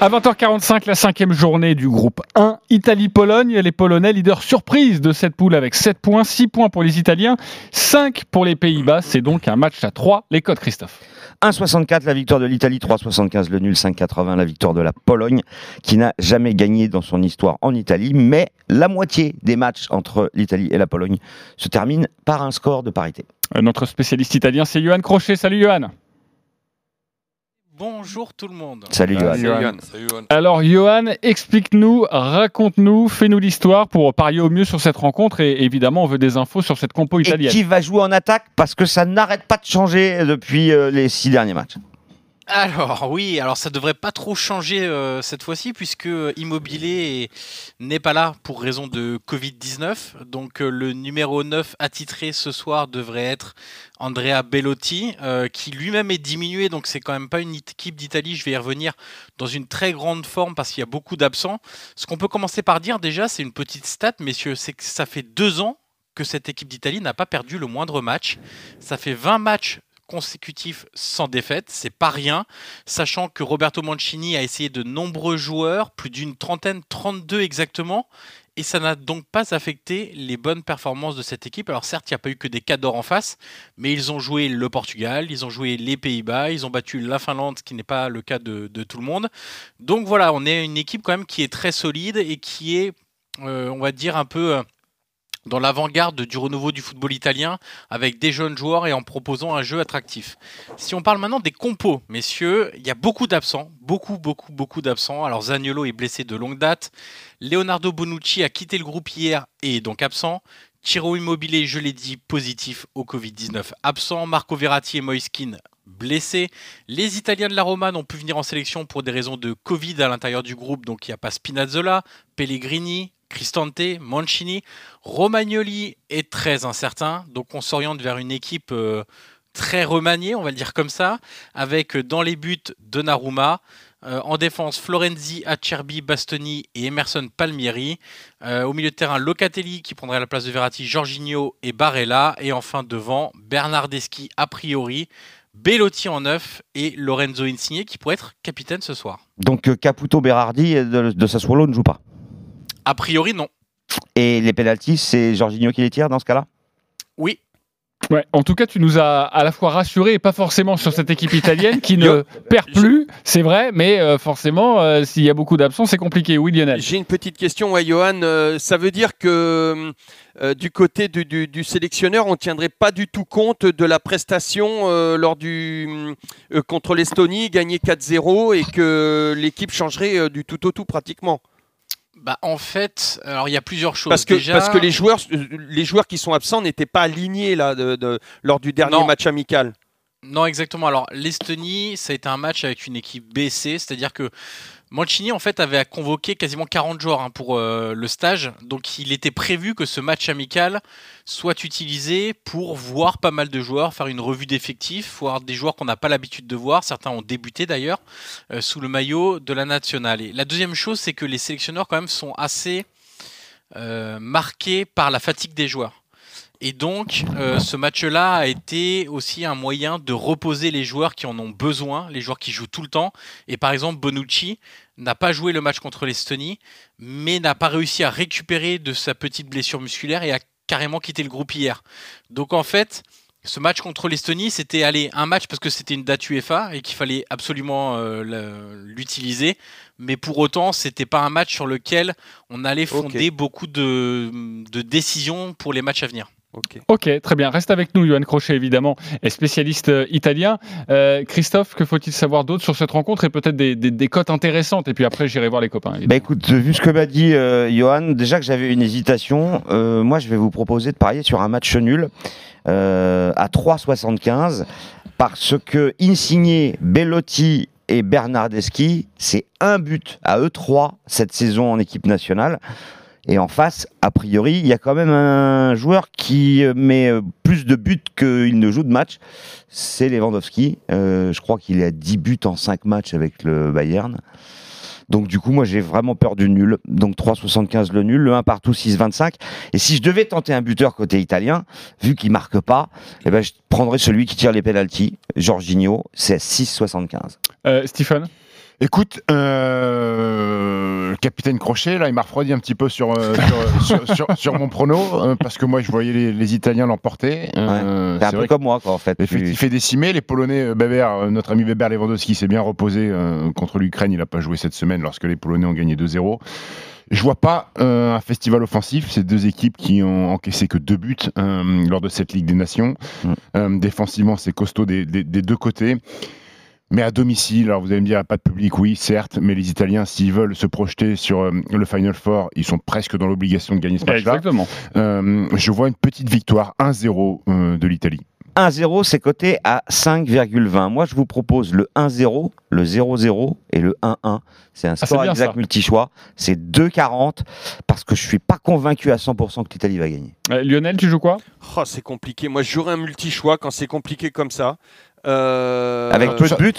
À 20h45, la cinquième journée du groupe 1, Italie-Pologne. Les Polonais leaders surprise de cette poule avec 7 points, 6 points pour les Italiens, 5 pour les Pays-Bas. C'est donc un match à 3. Les codes, Christophe. 1,64 la victoire de l'Italie, 3,75 le nul, 5,80 la victoire de la Pologne, qui n'a jamais gagné dans son histoire en Italie, mais la moitié des matchs entre l'Italie et la Pologne se terminent par un score de parité. Euh, Notre spécialiste italien, c'est Johan Crochet. Salut Johan. Bonjour tout le monde. Salut Johan. Alors Johan, explique-nous, raconte-nous, fais-nous l'histoire pour parier au mieux sur cette rencontre et évidemment on veut des infos sur cette compo Et italienne. qui va jouer en attaque parce que ça n'arrête pas de changer depuis euh, les six derniers matchs. Alors oui, alors ça devrait pas trop changer euh, cette fois-ci puisque Immobilier est- n'est pas là pour raison de Covid-19. Donc euh, le numéro 9 attitré ce soir devrait être Andrea Bellotti euh, qui lui-même est diminué donc c'est quand même pas une équipe d'Italie, je vais y revenir, dans une très grande forme parce qu'il y a beaucoup d'absents. Ce qu'on peut commencer par dire déjà, c'est une petite stat messieurs, c'est que ça fait deux ans que cette équipe d'Italie n'a pas perdu le moindre match. Ça fait 20 matchs consécutifs sans défaite, c'est pas rien, sachant que Roberto Mancini a essayé de nombreux joueurs, plus d'une trentaine, 32 exactement, et ça n'a donc pas affecté les bonnes performances de cette équipe. Alors certes, il n'y a pas eu que des cadors en face, mais ils ont joué le Portugal, ils ont joué les Pays-Bas, ils ont battu la Finlande, ce qui n'est pas le cas de, tout le monde. Donc voilà, on est une équipe quand même qui est très solide et qui est, euh, on va dire, un peu... dans l'avant-garde du renouveau du football italien avec des jeunes joueurs et en proposant un jeu attractif. Si on parle maintenant des compos, messieurs, il y a beaucoup d'absents, beaucoup, beaucoup, beaucoup d'absents. Alors Zaniolo est blessé de longue date, Leonardo Bonucci a quitté le groupe hier et est donc absent. Ciro Immobile, je l'ai dit, positif au Covid-19, absent. Marco Verratti et Moiskin blessés. Les Italiens de la Roma n'ont pu venir en sélection pour des raisons de Covid à l'intérieur du groupe, donc il n'y a pas Spinazzola, Pellegrini, Cristante, Mancini. Romagnoli est très incertain, donc on s'oriente vers une équipe euh, très remaniée, on va le dire comme ça, avec euh, dans les buts Donnarumma, euh, en défense Florenzi, Acerbi, Bastoni et Emerson Palmieri. Au milieu de terrain, Locatelli qui prendrait la place de Verratti, Jorginho et Barella. Et enfin devant, Bernardeschi a priori, Bellotti en neuf et Lorenzo Insigne qui pourrait être capitaine ce soir. Donc Caputo Berardi de, de Sassuolo ne joue pas. A priori non. Et les pénalties, c'est Jorginho qui les tire dans ce cas-là? Oui. Ouais, en tout cas, tu nous as à la fois rassuré et pas forcément sur cette équipe italienne qui ne perd plus, c'est vrai, mais euh, forcément, euh, s'il y a beaucoup d'absents, c'est compliqué. Oui, Lionel. J'ai une petite question, ouais, Johan. Euh, ça veut dire que euh, du côté du, du- du sélectionneur, on ne tiendrait pas du tout compte de la prestation euh, lors du euh, contre l'Estonie, gagner 4-0 et que l'équipe changerait euh, du tout au tout pratiquement? Bah, en fait, alors il y a plusieurs choses. Parce que, Déjà- parce que les, joueurs, euh, les joueurs qui sont absents n'étaient pas alignés là, de- de- lors du dernier Non. match amical. Non, exactement. Alors, l'Estonie, ça a été un match avec une équipe baissée, c'est-à-dire que Mancini, en fait, avait convoqué quasiment 40 joueurs hein, pour euh, le stage. Donc, il était prévu que ce match amical soit utilisé pour voir pas mal de joueurs, faire une revue d'effectifs, voir des joueurs qu'on n'a pas l'habitude de voir. Certains ont débuté d'ailleurs euh, sous le maillot de la nationale. La deuxième chose, c'est que les sélectionneurs, quand même, sont assez euh, marqués par la fatigue des joueurs. Et donc, euh, ce match-là a été aussi un moyen de reposer les joueurs qui en ont besoin, les joueurs qui jouent tout le temps. Et par exemple, Bonucci n'a pas joué le match contre l'Estonie, mais n'a pas réussi à récupérer de sa petite blessure musculaire et a carrément quitté le groupe hier. Donc en fait, ce match contre l'Estonie, c'était aller un match parce que c'était une date UEFA et qu'il fallait absolument euh, l'utiliser. Mais pour autant, c'était pas un match sur lequel on allait fonder beaucoup de, de décisions pour les matchs à venir. Ok, très bien. Reste avec nous, Johan Crochet, évidemment, est spécialiste euh, italien. Euh, Christophe, que faut-il savoir d'autre sur cette rencontre et peut-être des, des- des cotes intéressantes? Et puis après, j'irai voir les copains. évidemment. Bah écoute, vu ce que m'a dit euh, Johan, déjà que j'avais une hésitation, euh, moi je vais vous proposer de parier sur un match nul euh, à 3,75 parce que Insigne, Bellotti et Bernardeschi, c'est un but à eux trois cette saison en équipe nationale. Et en face, a priori, il y a quand même un joueur qui euh, met euh, plus de buts qu'il ne joue de match. C'est Lewandowski. Euh, je crois qu'il est à 10 buts en 5 matchs avec le Bayern. Donc du coup, moi j'ai vraiment peur du nul. Donc 3,75 le nul, le 1 partout 6,25. Et si je devais tenter un buteur côté italien, vu qu'il marque pas, eh ben, je prendrais celui qui tire les pénalties, Jorginho, c'est à 6,75. Euh, Stephen Écoute, euh, le capitaine Crochet, là, il m'a refroidi un petit peu sur, euh, sur, sur- sur- sur mon prono, euh, parce que moi, je voyais les, les Italiens l'emporter. Euh, un c'est peu vrai comme moi, quoi, en fait. Il fait, il fait décimer. Les Polonais, euh, notre ami Weber Lewandowski s'est bien reposé euh, contre l'Ukraine. Il n'a pas joué cette semaine lorsque les Polonais ont gagné 2-0. Je vois pas euh, un festival offensif. Ces deux équipes qui ont encaissé que deux buts euh, lors de cette Ligue des Nations. Euh, défensivement, c'est costaud des, des- des deux côtés. Mais à domicile, alors vous allez me dire, pas de public, oui, certes, mais les Italiens, s'ils veulent se projeter sur euh, le Final Four, ils sont presque dans l'obligation de gagner ce match-là. Exactement. Euh, je vois une petite victoire 1-0 euh, de l'Italie. 1-0, c'est coté à 5,20. Moi, je vous propose le 1-0, le 0-0 et le 1-1. C'est un Ah, score bien, exact multi-choix. C'est 2,40 parce que je suis pas convaincu à 100% que l'Italie va gagner. Euh, Lionel, tu joues quoi? Oh, c'est compliqué. Moi, je jouerais un multi-choix quand c'est compliqué comme ça. Euh,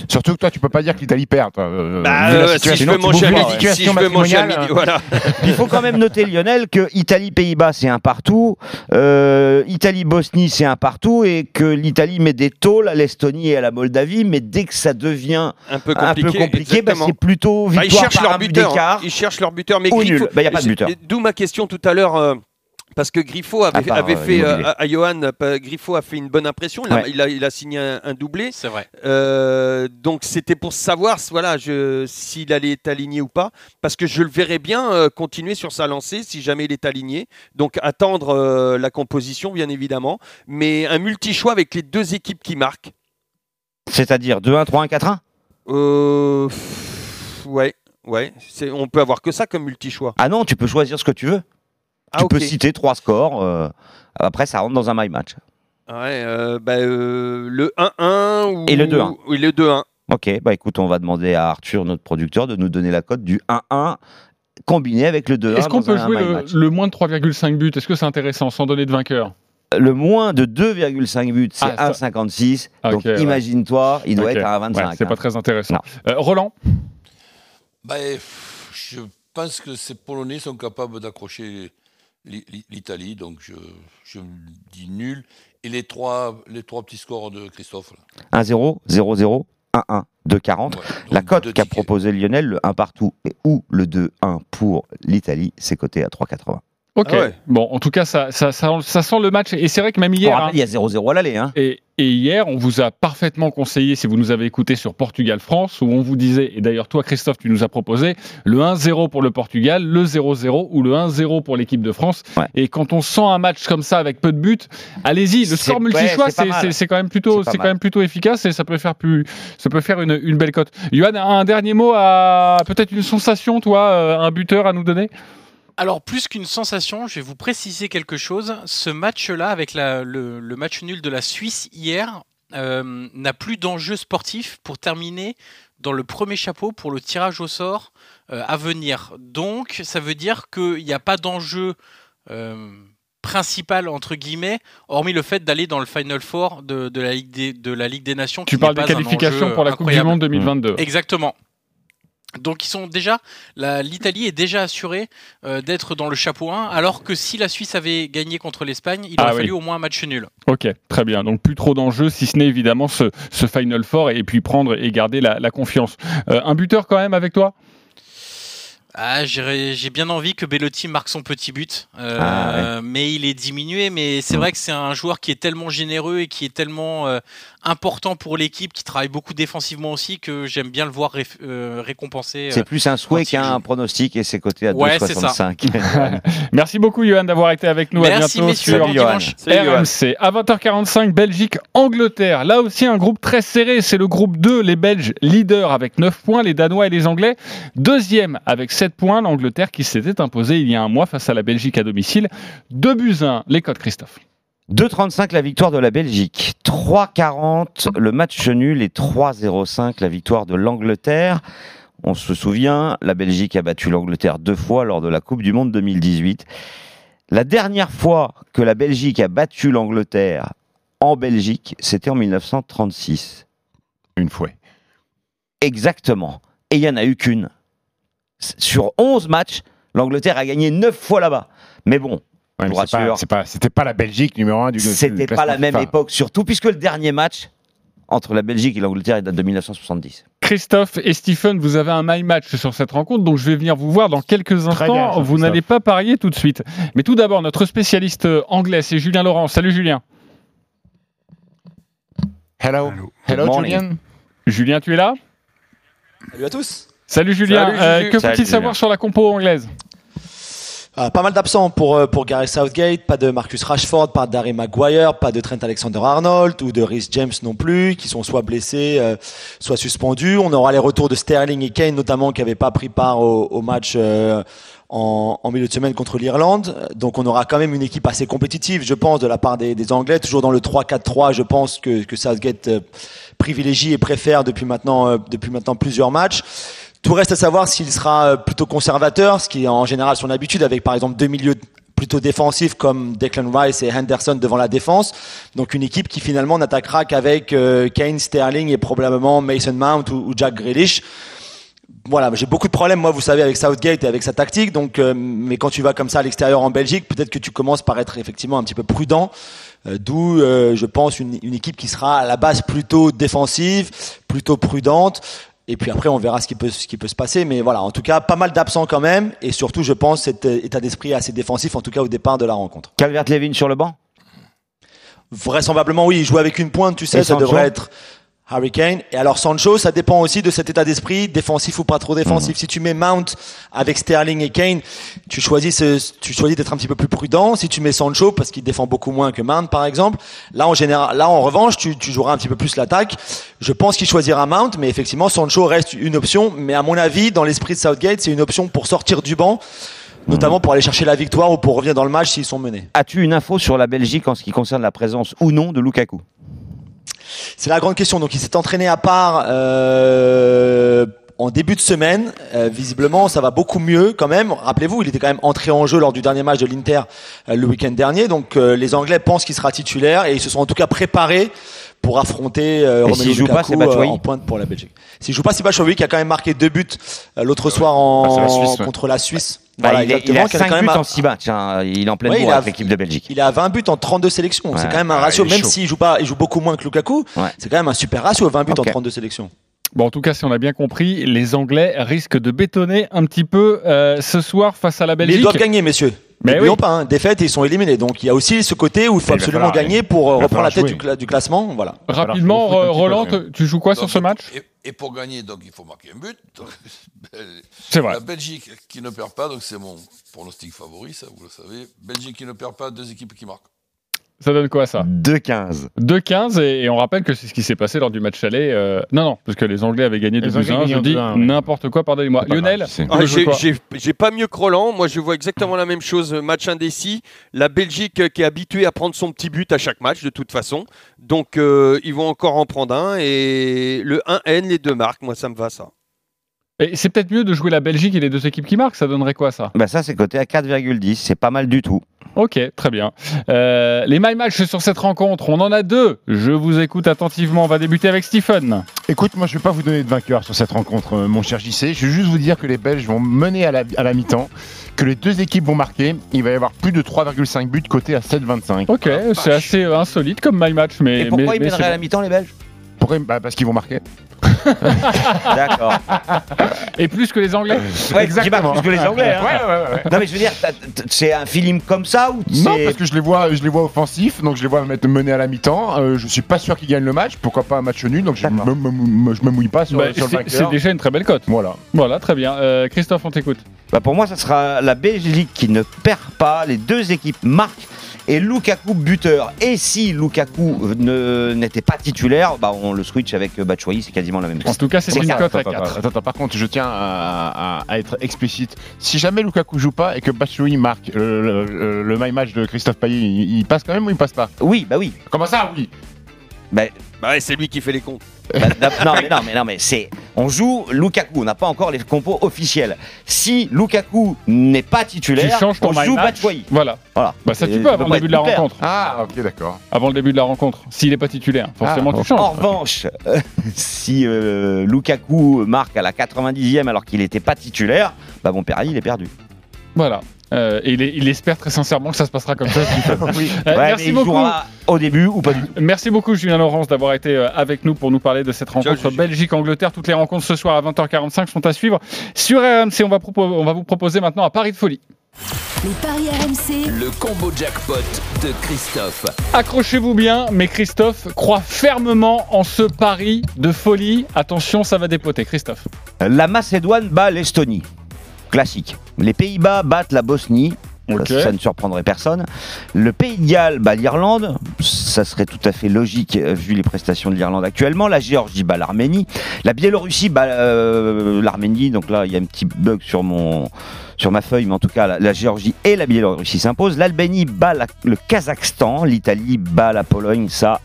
Surtout que toi, tu peux pas dire que l'Italie perd. toi, euh, Bah, euh, si situation- je veux tu manger à midi, situation si je veux manger à matrimoniale, midi, euh, voilà. Il faut quand même noter, Lionel, que Italie-Pays-Bas, c'est un partout. euh, Italie-Bosnie, c'est un partout. Et que l'Italie met des tôles à l'Estonie et à la Moldavie. Mais dès que ça devient un peu compliqué, bah, c'est plutôt Bah, victoire ils cherchent par leur un but buteur. d'écart. hein. Ils cherchent leur buteur. Mais Ou Griffo- nul. Bah, y a pas de buteur. D'où ma question tout à l'heure. Parce que Griffo avait, part, avait euh, fait euh, à, à Johan, euh, Griffo a fait une bonne impression. Il a, Ouais. il a, il a signé un, un doublé. C'est vrai. Euh, donc c'était pour savoir voilà, s'il allait être aligné ou pas. Parce que je le verrais bien euh, continuer sur sa lancée si jamais il est aligné. Donc attendre euh, la composition, bien évidemment. Mais un multi-choix avec les deux équipes qui marquent. C'est-à-dire 2-1, 3-1, 4-1 Euh, pff, ouais, ouais. On peut avoir que ça comme multi-choix. Ah non, tu peux choisir ce que tu veux. Ah, tu ok. peux citer trois scores. euh, après, ça rentre dans un my match. Ouais, euh, bah, euh, le 1-1 ou... Et le 2-1. Oui, le 2-1. Ok, bah écoute, on va demander à Arthur, notre producteur, de nous donner la cote du 1-1 combiné avec le 2-1. Est-ce qu'on peut un jouer le, le moins de 3,5 buts? Est-ce que c'est intéressant sans donner de vainqueur? Le moins de 2,5 buts, c'est Ah, ça- 1,56. Donc Ok, ouais. imagine-toi, il doit Ok, être à 1,25. ouais, c'est hein. pas très intéressant. Euh, Roland? Ben, pff, je pense que ces Polonais sont capables d'accrocher l'Italie, donc je, je me dis nul. Et les trois, les trois petits scores de Christophe. là. 1-0, 0-0, 1-1, 2-40. la cote qu'a proposé Lionel, le 1 partout et ou le 2-1 pour l'Italie, c'est coté à 3,80. Ok. Ah ouais. Bon, en tout cas, ça, ça, ça, ça sent le match. Et c'est vrai que même hier. rappelle, il y a 0-0 à l'aller. Hein. Et, et hier, on vous a parfaitement conseillé, si vous nous avez écouté sur Portugal-France, où on vous disait, et d'ailleurs toi Christophe, tu nous as proposé le 1-0 pour le Portugal, le 0-0 ou le 1-0 pour l'équipe de France. Et quand on sent un match comme ça avec peu de buts, allez-y, le score multi-choix, c'est quand même plutôt, C'est pas c'est quand mal. même plutôt efficace et ça peut faire plus, ça peut faire une, une belle cote. Johan, un dernier mot à peut-être une sensation, toi, euh, un buteur à nous donner? Alors, plus qu'une sensation, je vais vous préciser quelque chose. Ce match-là, avec la- le, le match nul de la Suisse hier, euh, n'a plus d'enjeu sportif pour terminer dans le premier chapeau pour le tirage au sort euh, à venir. Donc, ça veut dire qu'il n'y a pas d'enjeu euh, principal, entre guillemets, hormis le fait d'aller dans le Final Four de, de la, Ligue des, de la Ligue des Nations. Tu qui parles des qualifications pour la Coupe du. Monde 2022. Exactement. Donc ils sont déjà, l'Italie est déjà assurée euh, d'être dans le chapeau 1, alors que si la Suisse avait gagné contre l'Espagne, il Ah aurait oui. fallu au moins un match nul. Ok, très bien. Donc plus trop d'enjeux, si ce n'est évidemment ce, ce Final Four et puis prendre et garder la, la confiance. Euh, un buteur quand même avec toi? Ah, j'ai bien envie que Bellotti marque son petit but, euh, Ah, mais il est diminué. Mais c'est vrai que c'est un joueur qui est tellement généreux et qui est tellement euh, important pour l'équipe, qui travaille beaucoup défensivement aussi, que j'aime bien le voir ré- euh, récompensé. C'est plus un souhait qu'un pronostic et c'est coté à Ouais, c'est ça. 2,65. Merci beaucoup Johan d'avoir été avec nous. Merci, à bientôt sur. Salut. RMC. À 20h45, Belgique, Angleterre. Là aussi un groupe très serré. C'est le groupe 2, les Belges leaders avec 9 points, les Danois et les Anglais. Deuxième avec 7 points, l'Angleterre qui s'était imposée il y a un mois face à la Belgique à domicile. 2 buts 1, les codes Christophe. 2,35 la victoire de la Belgique, 3,40 le match nul et 3,05 la victoire de l'Angleterre. On se souvient, la Belgique a battu l'Angleterre deux fois lors de la Coupe du Monde 2018. La dernière fois que la Belgique a battu l'Angleterre en Belgique, c'était en 1936. Une fois. Exactement. Et il n'y en a eu qu'une. Sur 11 matchs, l'Angleterre a gagné 9 fois là-bas. Mais bon, Ouais, je mais vous c'est pas- rassure, c'est pas- C'était pas la Belgique numéro 1 du c'était pas la même FIFA. époque, surtout puisque le dernier match entre la Belgique et l'Angleterre date de 1970. Christophe et Stephen, vous avez un my match sur cette rencontre, donc je vais venir vous voir dans quelques bien, instants. Vous n'allez pas parier tout de suite. Mais tout d'abord, notre spécialiste euh, anglais, c'est Julien Laurent. Salut Julien. Hello. Hello. Julian. Julien, tu es là? Salut à tous. Salut Julien. Salut, Euh, que faut-il savoir Julien. sur la compo anglaise? Ah, pas mal d'absents pour, euh, pour Gary Southgate, pas de Marcus Rashford, pas d'Harry Maguire, pas de Trent Alexander-Arnold ou de Rhys James non plus, qui sont soit blessés, euh, soit suspendus. On aura les retours de Sterling et Kane notamment, qui n'avaient pas pris part au, au match euh, en, en milieu de semaine contre l'Irlande. Donc on aura quand même une équipe assez compétitive, je pense, de la part des, des Anglais, toujours dans le 3-4-3, je pense que, que Southgate euh, privilégie et préfère depuis maintenant, euh, depuis maintenant plusieurs matchs. Tout reste à savoir s'il sera euh, plutôt conservateur, ce qui est en général son habitude, avec par exemple deux milieux plutôt défensifs comme Declan Rice et Henderson devant la défense. Donc une équipe qui finalement n'attaquera qu'avec euh, Kane, Sterling et probablement Mason Mount ou, Jack Grealish. Voilà, j'ai beaucoup de problèmes, moi, vous savez, avec Southgate et avec sa tactique. Donc, euh, mais quand tu vas comme ça à l'extérieur en Belgique, peut-être que tu commences par être effectivement un petit peu prudent. D'où, je pense, une équipe qui sera à la base plutôt défensive, plutôt prudente. Et puis après, on verra ce qui peut, ce qui peut se passer. Mais voilà, en tout cas, pas mal d'absents quand même. Et surtout, je pense, cet euh, état d'esprit assez défensif, en tout cas au départ de la rencontre. Calvert-Levin sur le banc? Vraisemblablement, oui, il joue avec une pointe, tu sais, ça devrait être Harry Kane. Et alors Sancho, ça dépend aussi de cet état d'esprit, défensif ou pas trop défensif. Si tu mets Mount avec Sterling et Kane, tu choisis, ce- tu choisis d'être un petit peu plus prudent. Si tu mets Sancho, parce qu'il défend beaucoup moins que Mount, par exemple, là en général, là en revanche, tu, tu joueras un petit peu plus l'attaque. Je pense qu'il choisira Mount, mais effectivement, Sancho reste une option. Mais à mon avis, dans l'esprit de Southgate, c'est une option pour sortir du banc, notamment pour aller chercher la victoire ou pour revenir dans le match s'ils sont menés. As-tu une info sur la Belgique en ce qui concerne la présence ou non de Lukaku? C'est la grande question. Donc il s'est entraîné à part euh, en début de semaine. Euh, visiblement, ça va beaucoup mieux quand même. Rappelez-vous, il était quand même entré en jeu lors du dernier match de l'Inter euh, le week-end dernier. Donc euh, les Anglais pensent qu'il sera titulaire et ils se sont en tout cas préparés pour affronter euh, Romelu s'il joue pas, euh, en pointe pour la Belgique. S'il joue pas, c'est Batshuayi qui a quand même marqué deux buts euh, l'autre soir Ah, en, la Suisse, ouais. contre la Suisse. Bah, Voilà, il, est, il a qui a 5 quand même buts en 6 matchs. hein. Il est en pleine Ouais, bourre a- avec l'équipe de Belgique. Il à 20 buts en 32 sélections. c'est quand même un Ah, ratio, même s'il joue pas, il joue beaucoup moins que Lukaku. C'est quand même un super ratio, 20 buts Ok. en 32 sélections. Bon, en tout cas, si on a bien compris, les Anglais risquent de bétonner un petit peu euh, ce soir face à la Mais Belgique. ils doivent gagner, messieurs. Mais oui. pas, hein, défaite ils sont éliminés. Donc il y a aussi ce côté où il faut il absolument falloir- gagner pour euh, reprendre la tête du, cla- du classement. Voilà. Rapidement, peu, Roland, tu- joues quoi sur ce match et, et pour gagner, donc il faut marquer un but. C'est vrai. La Belgique qui ne perd pas, donc c'est mon pronostic favori, ça vous le savez. Belgique qui ne perd pas, deux équipes qui marquent. Ça donne quoi ça 2-15. 2-15 et, et on rappelle que c'est ce qui s'est passé lors du match aller. euh, Non, non, parce que les Anglais avaient gagné 2 Les buts Anglais à 1. Je dis 2-1, ouais. n'importe quoi, pardonnez-moi. Lionel, Ah, j'ai pas mieux que Roland. Moi, je vois exactement la même chose. Match indécis. La Belgique euh, qui est habituée à prendre son petit but à chaque match, de toute façon. Donc, euh, ils vont encore en prendre un. Et le 1N, les deux marques, moi, ça me va, ça. Et c'est peut-être mieux de jouer la Belgique et les deux équipes qui marquent. Ça donnerait quoi ça? Bah ça, c'est coté à 4,10. C'est pas mal du tout. Ok, très bien. Euh, les my match sur cette rencontre, on en a deux. Je vous écoute attentivement. On va débuter avec Stephen. Écoute, moi je vais pas vous donner de vainqueur sur cette rencontre, euh, mon cher JC. Je vais juste vous dire que les Belges vont mener à la, à la mi-temps, que les deux équipes vont marquer. Il va y avoir plus de 3,5 buts côté à 7,25. Ok, c'est assez insolite comme my match, mais. Et pourquoi mais- ils mais mèneraient à la mi-temps, les Belges? Pourquoi bah, Parce qu'ils vont marquer. D'accord. Et plus que les Anglais Ouais, pas plus que les Anglais. hein. Ouais, ouais, ouais. Non, mais je veux dire, t'as- c'est un feeling comme ça ou Non, c'est- parce que je les vois, je les vois offensifs, donc je les vois mettre mener à la mi-temps. Euh, je suis pas sûr qu'ils gagnent le match. Pourquoi pas un match nul Donc je me, me- me- je me mouille pas sur, Bah, sur le c'est- vainqueur. c'est déjà une très belle cote. Voilà. Voilà, très bien. Euh, Christophe, on t'écoute. Bah pour moi, ça sera la Belgique qui ne perd pas. Les deux équipes marquent. Et Lukaku buteur. Et si Lukaku ne- n'était pas titulaire, bah on le switch avec euh, Batshuayi, c'est quasiment la même chose. En tout cas, c'est une cote à Attends, 4. attends, attends, par contre, je tiens à, à- à être explicite. Si jamais Lukaku joue pas et que Batshuayi marque euh, le, le- le my match de Christophe Payet, il, il passe quand même ou il passe pas? Oui, bah oui. Comment ça, oui? Bah, Bah ouais, c'est lui qui fait les comptes. bah, non, mais non, mais non, mais c'est. On joue Lukaku. On n'a pas encore les compos officiels. Si Lukaku n'est pas Tu titulaire, changes ton on joue match. Batshuayi. Voilà. Voilà. Bah ça, tu peux ça avant le début de la rencontre. Ah, ok, d'accord. Avant le début de la rencontre. S'il n'est pas titulaire, forcément, Ah, tu changes. En revanche, euh, si euh, Lukaku marque à la 90e alors qu'il n'était pas titulaire, bah bon, Perry, il est perdu. Voilà. Euh, et il, est- il espère très sincèrement que ça se passera comme ça. Euh, Ouais, merci il beaucoup. jouera au début ou pas du tout. Merci beaucoup Julien Laurence d'avoir été euh, avec nous pour nous parler de cette rencontre Belgique-Angleterre. Toutes les rencontres ce soir à 20h45 sont à suivre sur RMC. On va, propo- on va vous proposer maintenant un pari de folie. Les paris RMC, Le combo jackpot de Christophe. Accrochez-vous bien, mais Christophe croit fermement en ce pari de folie. Attention, ça va dépoter. Christophe. La Macédoine bat l'Estonie. Classique. Les Pays-Bas battent la Bosnie. Ça, ne surprendrait personne. Le Pays de Galles bat l'Irlande. Ça serait tout à fait logique euh, vu les prestations de l'Irlande actuellement. La Géorgie bat l'Arménie. La Biélorussie bat euh, l'Arménie. Donc là, il y a un petit bug sur mon sur ma feuille, mais en tout cas, la, la Géorgie et la Biélorussie s'imposent. L'Albanie bat la- le Kazakhstan. L'Italie bat la Pologne. Ça,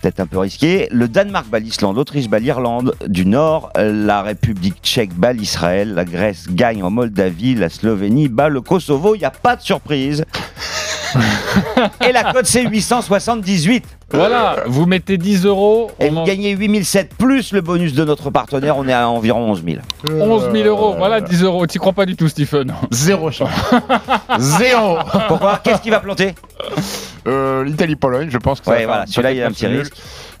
peut-être un peu risqué. Le Danemark bat l'Islande, l'Autriche bat l'Irlande du Nord, la République tchèque bat l'Israël, la Grèce gagne en Moldavie, la Slovénie bat le Kosovo. Il n'y a pas de surprise. Et la cote c'est 878. Voilà, vous mettez 10 euros. Et vous gagnez 8007 plus le bonus de notre partenaire, on est à environ 11 000. 11 000 euros, voilà 10 euros. T'y crois pas du tout, Stephen Zéro chance. Zéro. Pourquoi? Qu'est-ce qui va planter? Euh, L'Italie-Pologne, je pense que ça Ouais, va voilà, celui-là, il y a un petit risque.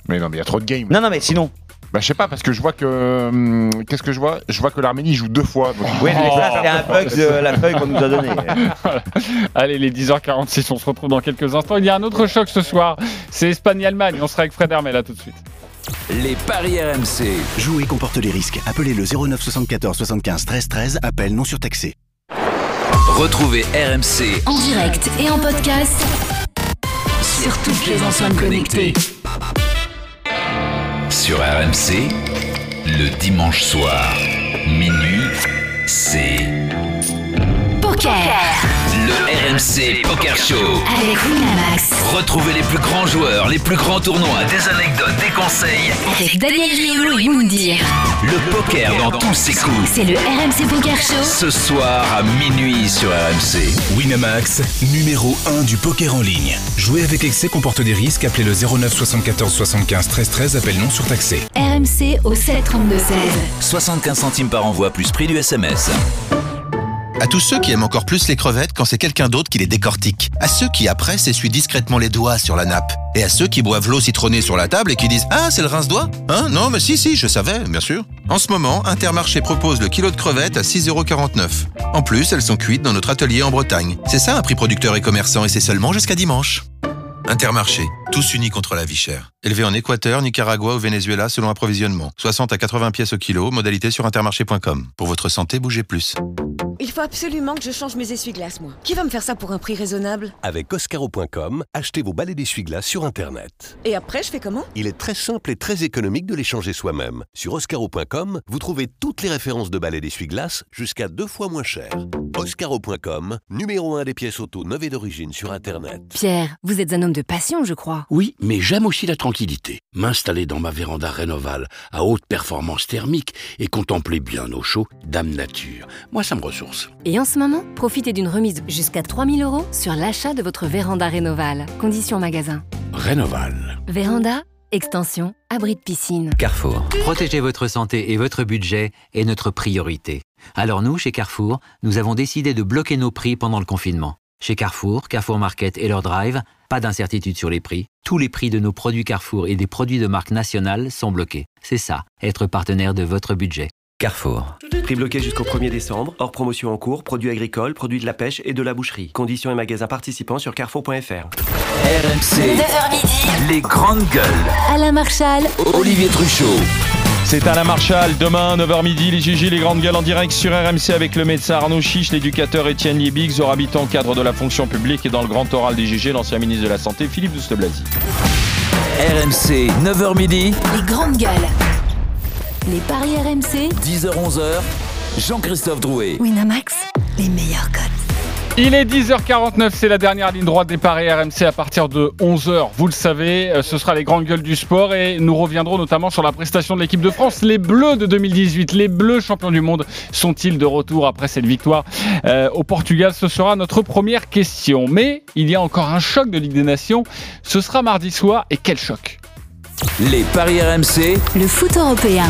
Mais non, mais il y a trop de games. Non, non, mais sinon. Bah, je sais pas, parce que je vois que. hum, Qu'est-ce que je vois? Je vois que l'Arménie joue deux fois. donc- Oui, mais ça, c'est un bug de la feuille qu'on nous a donnée. Allez, les 10h46, on se retrouve dans quelques instants. Il y a un autre choc ce soir, c'est Espagne-Allemagne. On sera avec Fred Hermel là tout de suite. Les paris RMC. Jouer comporte les risques. Appelez le 09 74 75 13 13. Appel non surtaxé. Retrouvez RMC en direct et en podcast sur toutes les enceintes connectées. Sur RMC. Le dimanche soir, minuit, c'est Poker le RMC Poker Show. avec Winamax. Retrouvez les plus grands joueurs, les plus grands tournois, des anecdotes, des conseils. Avec Daniel Riolo et Moundir. Le poker dans tous ses coups. C'est le RMC Poker Show. Ce soir à minuit sur RMC. Winamax, numéro 1 du poker en ligne. Jouer avec excès comporte des risques. Appelez le 09 74 75 13 13. Appel non surtaxé. RMC au 732 16. 75 centimes par envoi plus prix du SMS. À tous ceux qui aiment encore plus les crevettes quand c'est quelqu'un d'autre qui les décortique. À ceux qui après s'essuient discrètement les doigts sur la nappe. Et à ceux qui boivent l'eau citronnée sur la table et qui disent Ah, c'est le rince-doigt Hein? Non, mais si, si, je savais, bien sûr. En ce moment, Intermarché propose le kilo de crevettes à 6,49€. En plus, elles sont cuites dans notre atelier en Bretagne. C'est ça un prix producteur et commerçant et c'est seulement jusqu'à dimanche. Intermarché, tous unis contre la vie chère. Élevé en Équateur, Nicaragua ou Venezuela selon approvisionnement. 60 à 80 pièces au kilo, modalité sur intermarché.com. Pour votre santé, bougez plus. Il faut absolument que je change mes essuie-glaces, moi. Qui va me faire ça pour un prix raisonnable? Avec Oscaro.com, achetez vos balais d'essuie-glace sur Internet. Et après, je fais comment? Il est très simple et très économique de les changer soi-même. Sur Oscaro.com, vous trouvez toutes les références de balais d'essuie-glace jusqu'à deux fois moins cher. Oscaro.com, numéro un des pièces auto neuves et d'origine sur Internet. Pierre, vous êtes un homme de passion, je crois. Oui, mais j'aime aussi la tranquillité. M'installer dans ma véranda Rénoval à haute performance thermique et contempler bien au chaud, Dame Nature. Moi, ça me ressource. Et en ce moment, profitez d'une remise jusqu'à 3000 euros sur l'achat de votre véranda Rénoval. Conditions magasin. Rénoval. Véranda, extension, abri de piscine. Carrefour. Protéger votre santé et votre budget est notre priorité. Alors nous, chez Carrefour, nous avons décidé de bloquer nos prix pendant le confinement. Chez Carrefour, Carrefour Market et leur drive, pas d'incertitude sur les prix. Tous les prix de nos produits Carrefour et des produits de marque nationale sont bloqués. C'est ça, être partenaire de votre budget. Carrefour. Prix bloqué jusqu'au 1er décembre, hors promotion en cours, produits agricoles, produits de la pêche et de la boucherie. Conditions et magasins participants sur carrefour.fr. RMC. 9h midi. Les grandes gueules. Alain Marchal, Olivier Truchot. C'est Alain Marchal, demain 9h midi, les GG, les grandes gueules en direct sur RMC avec le médecin Arnaud Chiche, l'éducateur Étienne Liebig, habitant cadre de la fonction publique et dans le grand oral des GG, l'ancien ministre de la Santé Philippe Douste-Blazy. RMC, 9h midi, les grandes gueules. Les paris RMC, 10h-11h. Jean-Christophe Drouet. Winamax, les meilleurs codes. Il est 10h49, c'est la dernière ligne droite des paris RMC à partir de 11h. Vous le savez, euh, ce sera les grandes gueules du sport et nous reviendrons notamment sur la prestation de l'équipe de France. Les Bleus de 2018, les Bleus champions du monde, sont-ils de retour après cette victoire euh, au Portugal? Ce sera notre première question. Mais il y a encore un choc de Ligue des Nations. Ce sera mardi soir et quel choc? Les paris RMC, Le foot européen.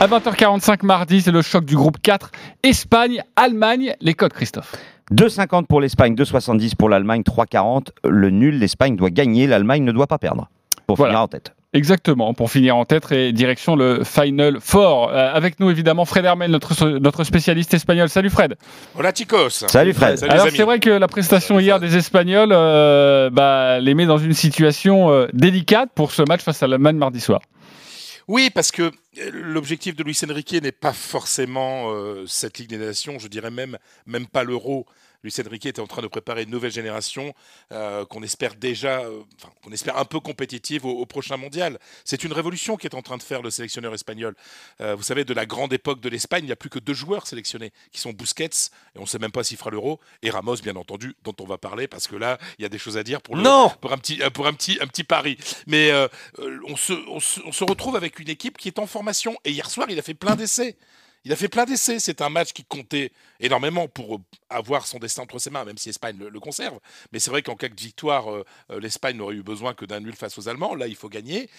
À 20h45 mardi, c'est le choc du groupe 4. Espagne, Allemagne, les codes Christophe. 2,50 pour l'Espagne, 2,70 pour l'Allemagne, 3,40. Le nul, l'Espagne doit gagner, l'Allemagne ne doit pas perdre. Pour Voilà. finir en tête. Exactement, pour finir en tête et direction le Final Four. Euh, avec nous évidemment Fred Hermel, notre, notre spécialiste espagnol. Salut Fred. Hola chicos. Salut Fred. Salut Alors c'est vrai que la prestation hier des Espagnols euh, bah, les met dans une situation euh, délicate pour ce match face à l'Allemagne mardi soir. Oui, parce que l'objectif de Luis Enrique n'est pas forcément euh, cette Ligue des Nations, je dirais même, même pas l'Euro. Luis Enrique était en train de préparer une nouvelle génération euh, qu'on espère déjà, euh, enfin, qu'on espère un peu compétitive au, au prochain mondial. C'est une révolution qui est en train de faire le sélectionneur espagnol. Euh, vous savez, de la grande époque de l'Espagne, il n'y a plus que deux joueurs sélectionnés, qui sont Busquets, et on ne sait même pas s'il fera l'Euro, et Ramos, bien entendu, dont on va parler, parce que là, il y a des choses à dire pour, le- Non pour, un, petit, pour un, petit, un petit pari. Mais on, se, on, se, on se retrouve avec une équipe qui est en formation, et hier soir, il a fait plein d'essais. Il a fait plein d'essais. C'est un match qui comptait énormément pour euh, avoir son destin entre ses mains, même si l'Espagne le, conserve. Mais c'est vrai qu'en cas de victoire, euh, euh, l'Espagne n'aurait eu besoin que d'un nul face aux Allemands. Là, il faut gagner.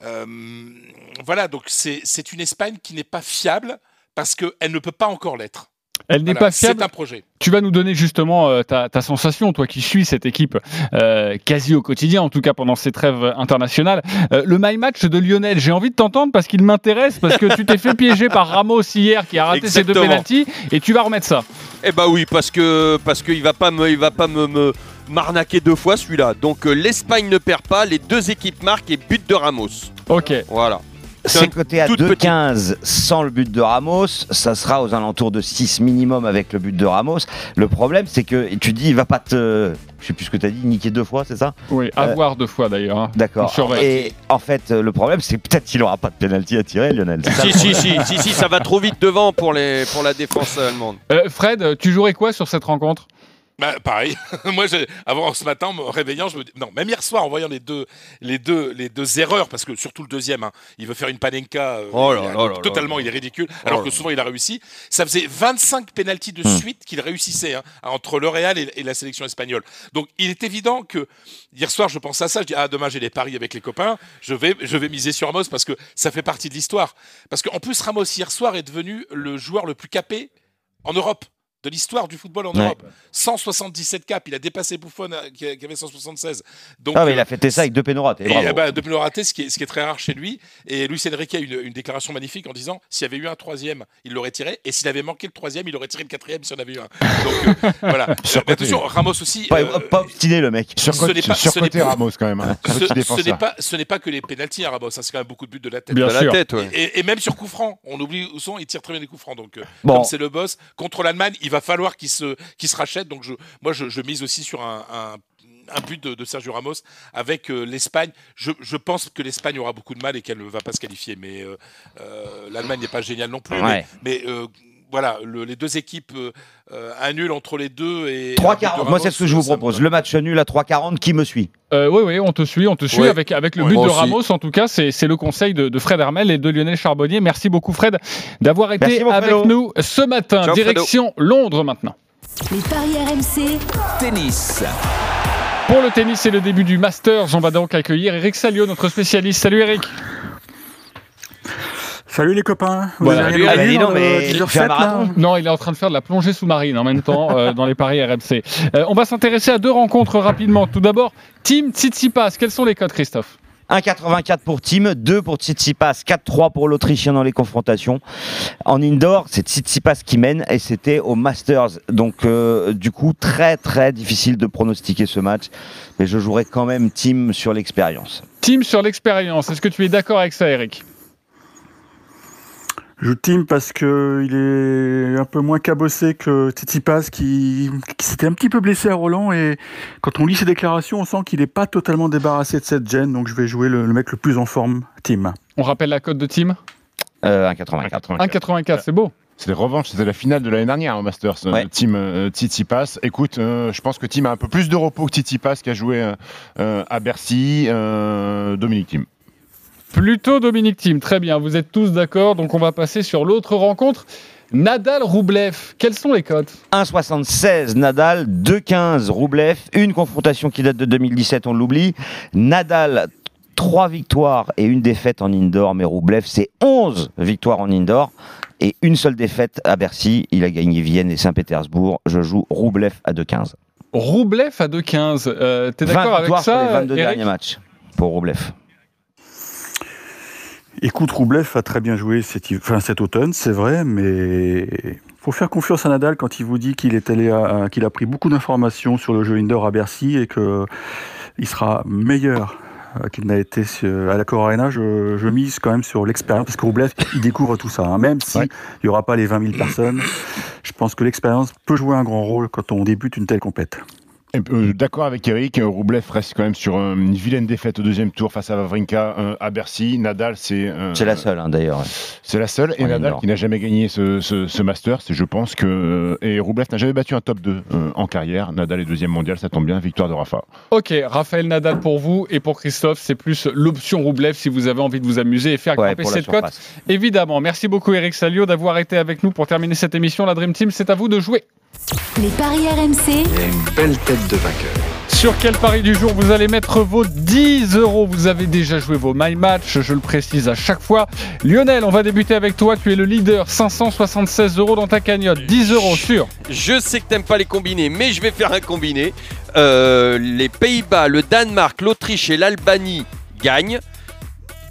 Voilà, donc c'est une Espagne qui n'est pas fiable parce qu'elle ne peut pas encore l'être. Elle n'est Voilà, pas fiable. C'est un projet. Tu vas nous donner justement euh, ta, ta sensation, toi qui suis cette équipe euh, quasi au quotidien, en tout cas pendant ces trêves internationales. Euh, le my match de Lionel, j'ai envie de t'entendre parce qu'il m'intéresse, parce que tu t'es fait piéger par Ramos hier qui a raté ses deux pénalties et tu vas remettre ça. Eh bah oui, parce que parce qu'il va pas me, il va pas me, me m'arnaquer deux fois celui-là. Donc l'Espagne ne perd pas, les deux équipes marquent et but de Ramos. Ok. Voilà. C'est coté à toute 2,15 sans le but de Ramos. Ça sera aux alentours de 6 minimum avec le but de Ramos. Le problème, c'est que tu dis, il va pas te. Je sais plus ce que tu as dit, niquer deux fois, c'est ça? Oui, Euh, avoir deux fois d'ailleurs. hein. D'accord. Et en fait, euh, le problème, c'est peut-être qu'il aura pas de pénalty à tirer, Lionel. Si si si si si, ça va trop vite devant pour les pour la défense allemande. Euh, Fred, tu jouerais quoi sur cette rencontre? Bah, pareil. Moi, j'ai- avant ce matin, en me réveillant, je me dis non. Même hier soir, en voyant les deux, les deux, les deux erreurs, parce que surtout le deuxième, hein, il veut faire une panenka. euh, Oh là il a- là là là totalement, là. il est ridicule. Oh alors là que souvent, il a réussi. Ça faisait 25 pénalties de Hmm. suite qu'il réussissait hein, entre le Real et, et la sélection espagnole. Donc, il est évident que hier soir, je pense à ça. Je dis ah demain, j'ai des paris avec les copains. Je vais, je vais miser sur Ramos parce que ça fait partie de l'histoire. Parce qu'en plus, Ramos hier soir est devenu le joueur le plus capé en Europe. De l'histoire du football en Ouais. Europe. 177 caps, il a dépassé Buffon euh, qui avait 176. Donc, Ah, mais il euh, a fêté ça avec deux pénaux ratés. et, bravo. euh, bah, de pénal raté, ce qui, est, ce qui est très rare chez lui. Et Luis Enrique a une, une déclaration magnifique en disant s'il y avait eu un troisième, il l'aurait tiré. Et s'il avait manqué le troisième, il aurait tiré le quatrième s'il y en avait eu un. Donc euh, voilà. Mais attention, Ramos aussi. Pas, euh, pas obstiné, le mec. ce n'est pas- ce surcoté n'est pas- Ramos quand même. hein. ce, n'est pas, ce n'est pas que les pénalties à Ramos, hein, c'est quand même beaucoup de buts de la tête. Bien De la sûr. tête, ouais. Et, et- et même sur coup franc, on oublie où sont, il tire très bien des coups francs. Donc, euh, Bon. comme c'est le boss, contre l'Allemagne, il va falloir qu'il se, qu'il se rachète. Donc, je, moi, je, je mise aussi sur un, un- un but de, de Sergio Ramos avec euh, l'Espagne. Je, je pense que l'Espagne aura beaucoup de mal et qu'elle ne va pas se qualifier. Mais euh, euh, l'Allemagne n'est pas géniale non plus. Ouais. Mais, mais, voilà, le- les deux équipes, euh, euh, un nul entre les deux et. un but de 3,40. Moi, c'est ce que je vous propose. Le match nul à 3,40, qui me suit? Euh, oui, oui, on te suit, on te suit Ouais. avec, avec le Ouais, but de aussi. Ramos. En tout cas, c'est c'est le conseil de, de Fred Hermel et de Lionel Charbonnier. Merci beaucoup, Fred, d'avoir été avec Fredo. nous ce matin. Ciao, Fredo. Direction Londres maintenant. Les paris RMC, Tennis. Pour le tennis, c'est le début du Masters. On va donc accueillir Eric Salio, notre spécialiste. Salut Eric. Salut les copains. Vous Voilà. avez Salut, rien Alain. entendu Dis donc, dans mais le tu 10h07, fais un là marathon Non, il est en train de faire de la plongée sous-marine en même temps euh, dans les paris RMC. Euh, on va s'intéresser à deux rencontres rapidement. Tout d'abord, Team Tsitsipas. Quels sont les codes, Christophe? 1,84 pour Team, 2 pour Tsitsipas, 4-3 pour l'Autrichien dans les confrontations. En indoor, c'est Tsitsipas qui mène et c'était au Masters. Donc, euh, du coup, très très difficile de pronostiquer ce match. Mais je jouerai quand même Team sur l'expérience. Team sur l'expérience. Est-ce que tu es d'accord avec ça, Eric? Je team parce que il est un peu moins cabossé que Tsitsipas qui, qui s'était un petit peu blessé à Roland et quand on lit ses déclarations, on sent qu'il n'est pas totalement débarrassé de cette gêne. Donc je vais jouer le, le mec le plus en forme, team. On rappelle la cote de Team? Euh, 1,84. 1,84, c'est beau. C'est des revanches, c'était la finale de l'année dernière au Masters. euh, Ouais. Team euh, Tsitsipas. Écoute, euh, je pense que Team a un peu plus de repos que Tsitsipas qui a joué euh, à Bercy. Euh, Dominique Team. Plutôt Dominique Team. Très bien, vous êtes tous d'accord. Donc on va passer sur l'autre rencontre. Nadal-Roublev. Quels sont les codes 1,76 Nadal, 2,15 Roublev, une confrontation qui date de 2017, on l'oublie. Nadal 3 victoires et une défaite en indoor, mais Roublev, c'est 11 victoires en indoor et une seule défaite à Bercy. Il a gagné Vienne et Saint-Pétersbourg. Je joue Roublev à 2-15. Roublev à 2-15. Euh, T'es 20 d'accord avec ça 22 Eric derniers matchs pour Roublev. Écoute, Roublev a très bien joué cet, hiv- enfin, cet automne, c'est vrai, mais faut faire confiance à Nadal quand il vous dit qu'il est allé qu'il a pris beaucoup d'informations sur le jeu indoor à Bercy et que il sera meilleur euh, qu'il n'a été à la Core Arena. Je, je mise quand même sur l'expérience parce que Roublev, il découvre tout ça. hein. Même s'il n'y aura pas les 20 000 personnes, je pense que l'expérience peut jouer un grand rôle quand on débute une telle compète. Et, euh, D'accord avec Eric, euh, Roublev reste quand même sur euh, une vilaine défaite au deuxième tour face à Wawrinka euh, à Bercy. Nadal, c'est. euh, C'est la seule, hein, d'ailleurs. C'est la seule. Et En Nadal qui n'a jamais gagné ce, ce, ce Masters. Et je pense que. euh, Et Roublev n'a jamais battu un top 2 euh, en carrière. Nadal est deuxième mondial, ça tombe bien. Victoire de Rafa. Ok, Raphaël Nadal pour vous et pour Christophe, c'est plus l'option Roublev si vous avez envie de vous amuser et faire Ouais, grimper cette cote. Évidemment. Merci beaucoup Eric Salio d'avoir été avec nous pour terminer cette émission. La Dream Team, c'est à vous de jouer. Les paris RMC. une belle tête de vainqueur. Sur quel pari du jour vous allez mettre vos 10 euros? Vous avez déjà joué vos My Match, je le précise à chaque fois. Lionel, on va débuter avec toi. Tu es le leader, 576 euros dans ta cagnotte. 10 euros sur. Je sais que t'aimes pas les combinés, mais je vais faire un combiné. Euh, les Pays-Bas, le Danemark, l'Autriche et l'Albanie gagnent.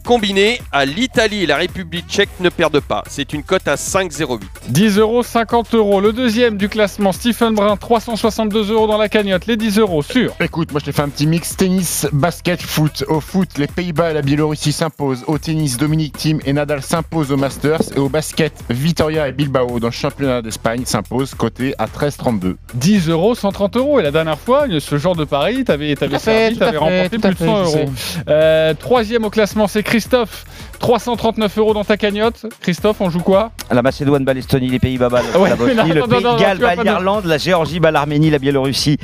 Combiné à l'Italie et la République tchèque ne perdent pas. C'est une cote à 5,08. 10 euros, 50 euros. Le deuxième du classement, Stephen Brun, 362 euros dans la cagnotte. Les 10 euros sur. Écoute, moi je t'ai fait un petit mix tennis, basket, foot. Au foot, les Pays-Bas et la Biélorussie s'imposent. Au tennis, Dominique Thiem et Nadal s'imposent au Masters. Et au basket, Vitoria et Bilbao dans le championnat d'Espagne s'imposent côté à 13,32. 10 euros, 130 euros. Et la dernière fois, ce genre de pari, t'avais servi, t'avais remporté plus de fait, 100 je euros. Euh, troisième au classement, c'est Christophe. 339 euros dans ta cagnotte. Christophe, on joue quoi La Macédoine bat l'Estonie, les Pays-Bas Ouais, la Bosnie, non, le Pays de Galles bat l'Irlande, la Géorgie bat l'Arménie, la Biélorussie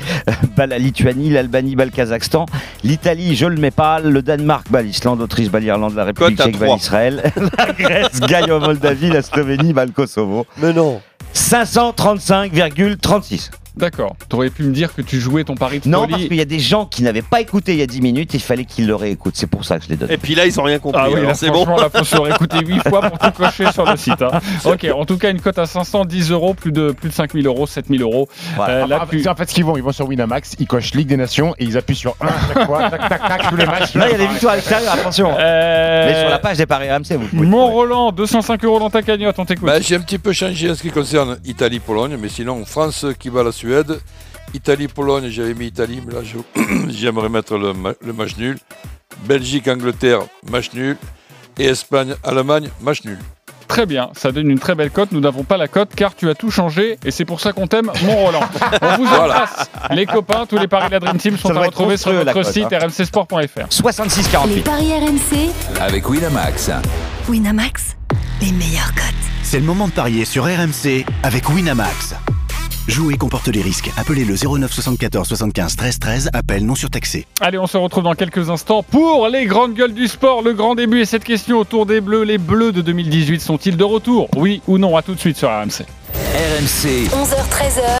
bat la Lituanie, l'Albanie bat le Kazakhstan, l'Italie, je le mets pas, le Danemark bat l'Islande, l'Autriche bat l'Irlande, la République tchèque bat l'Israël, la Grèce gagne en Moldavie, la Slovénie bat le Kosovo. Mais non 535,36. D'accord. T'aurais pu me dire que tu jouais ton pari de Non, folie. parce qu'il y a des gens qui n'avaient pas écouté il y a 10 minutes, il fallait qu'ils le réécoutent. C'est pour ça que je les donne. Et puis là, ils ont rien compris. Ah oui, alors là, c'est bon. franchement, là, faut se réécouter 8 fois pour tout cocher sur le site. hein. Ok, en tout cas, une cote à 510 euros, plus de, plus de 5000 euros, 7000 euros. Euh, là, Ah, tu- En fait, ce qu'ils vont, ils vont sur Winamax, ils cochent Ligue des Nations et ils appuient sur 1 à chaque fois, tac, tac, tac, tous les matchs. Là, il y a des victoires à l'extérieur, attention. Euh, Mais sur la page des paris RMC, vous pouvez. Mont Roland, 205 euros dans ta cagnotte, on t'écoute. Bah, J'ai un petit peu changé en ce qui concerne Italie-Pologne, mais sinon France qui bat la Suède. Italie-Pologne, j'avais mis Italie, mais là je- j'aimerais mettre le, ma- le match nul. Belgique-Angleterre, match nul. Et Espagne-Allemagne, match nul. Très bien, ça donne une très belle cote. Nous n'avons pas la cote car tu as tout changé et c'est pour ça qu'on t'aime, Mont Roland. On vous Voilà. embrasse. Les copains, tous les paris de la Dream Team sont Ça à retrouver sur notre cote, site hein. rmcsport.fr. 66-48. Les paris RMC. Avec Winamax. Winamax, les meilleurs cotes. C'est le moment de parier sur RMC avec Winamax. Jouer comporte les risques. Appelez le 09 74 75 13 13. Appel non surtaxé. Allez, on se retrouve dans quelques instants pour les grandes gueules du sport. Le grand début et cette question autour des Bleus. Les Bleus de 2018 sont-ils de retour? Oui ou non? À tout de suite sur RMC. RMC. 11h13h.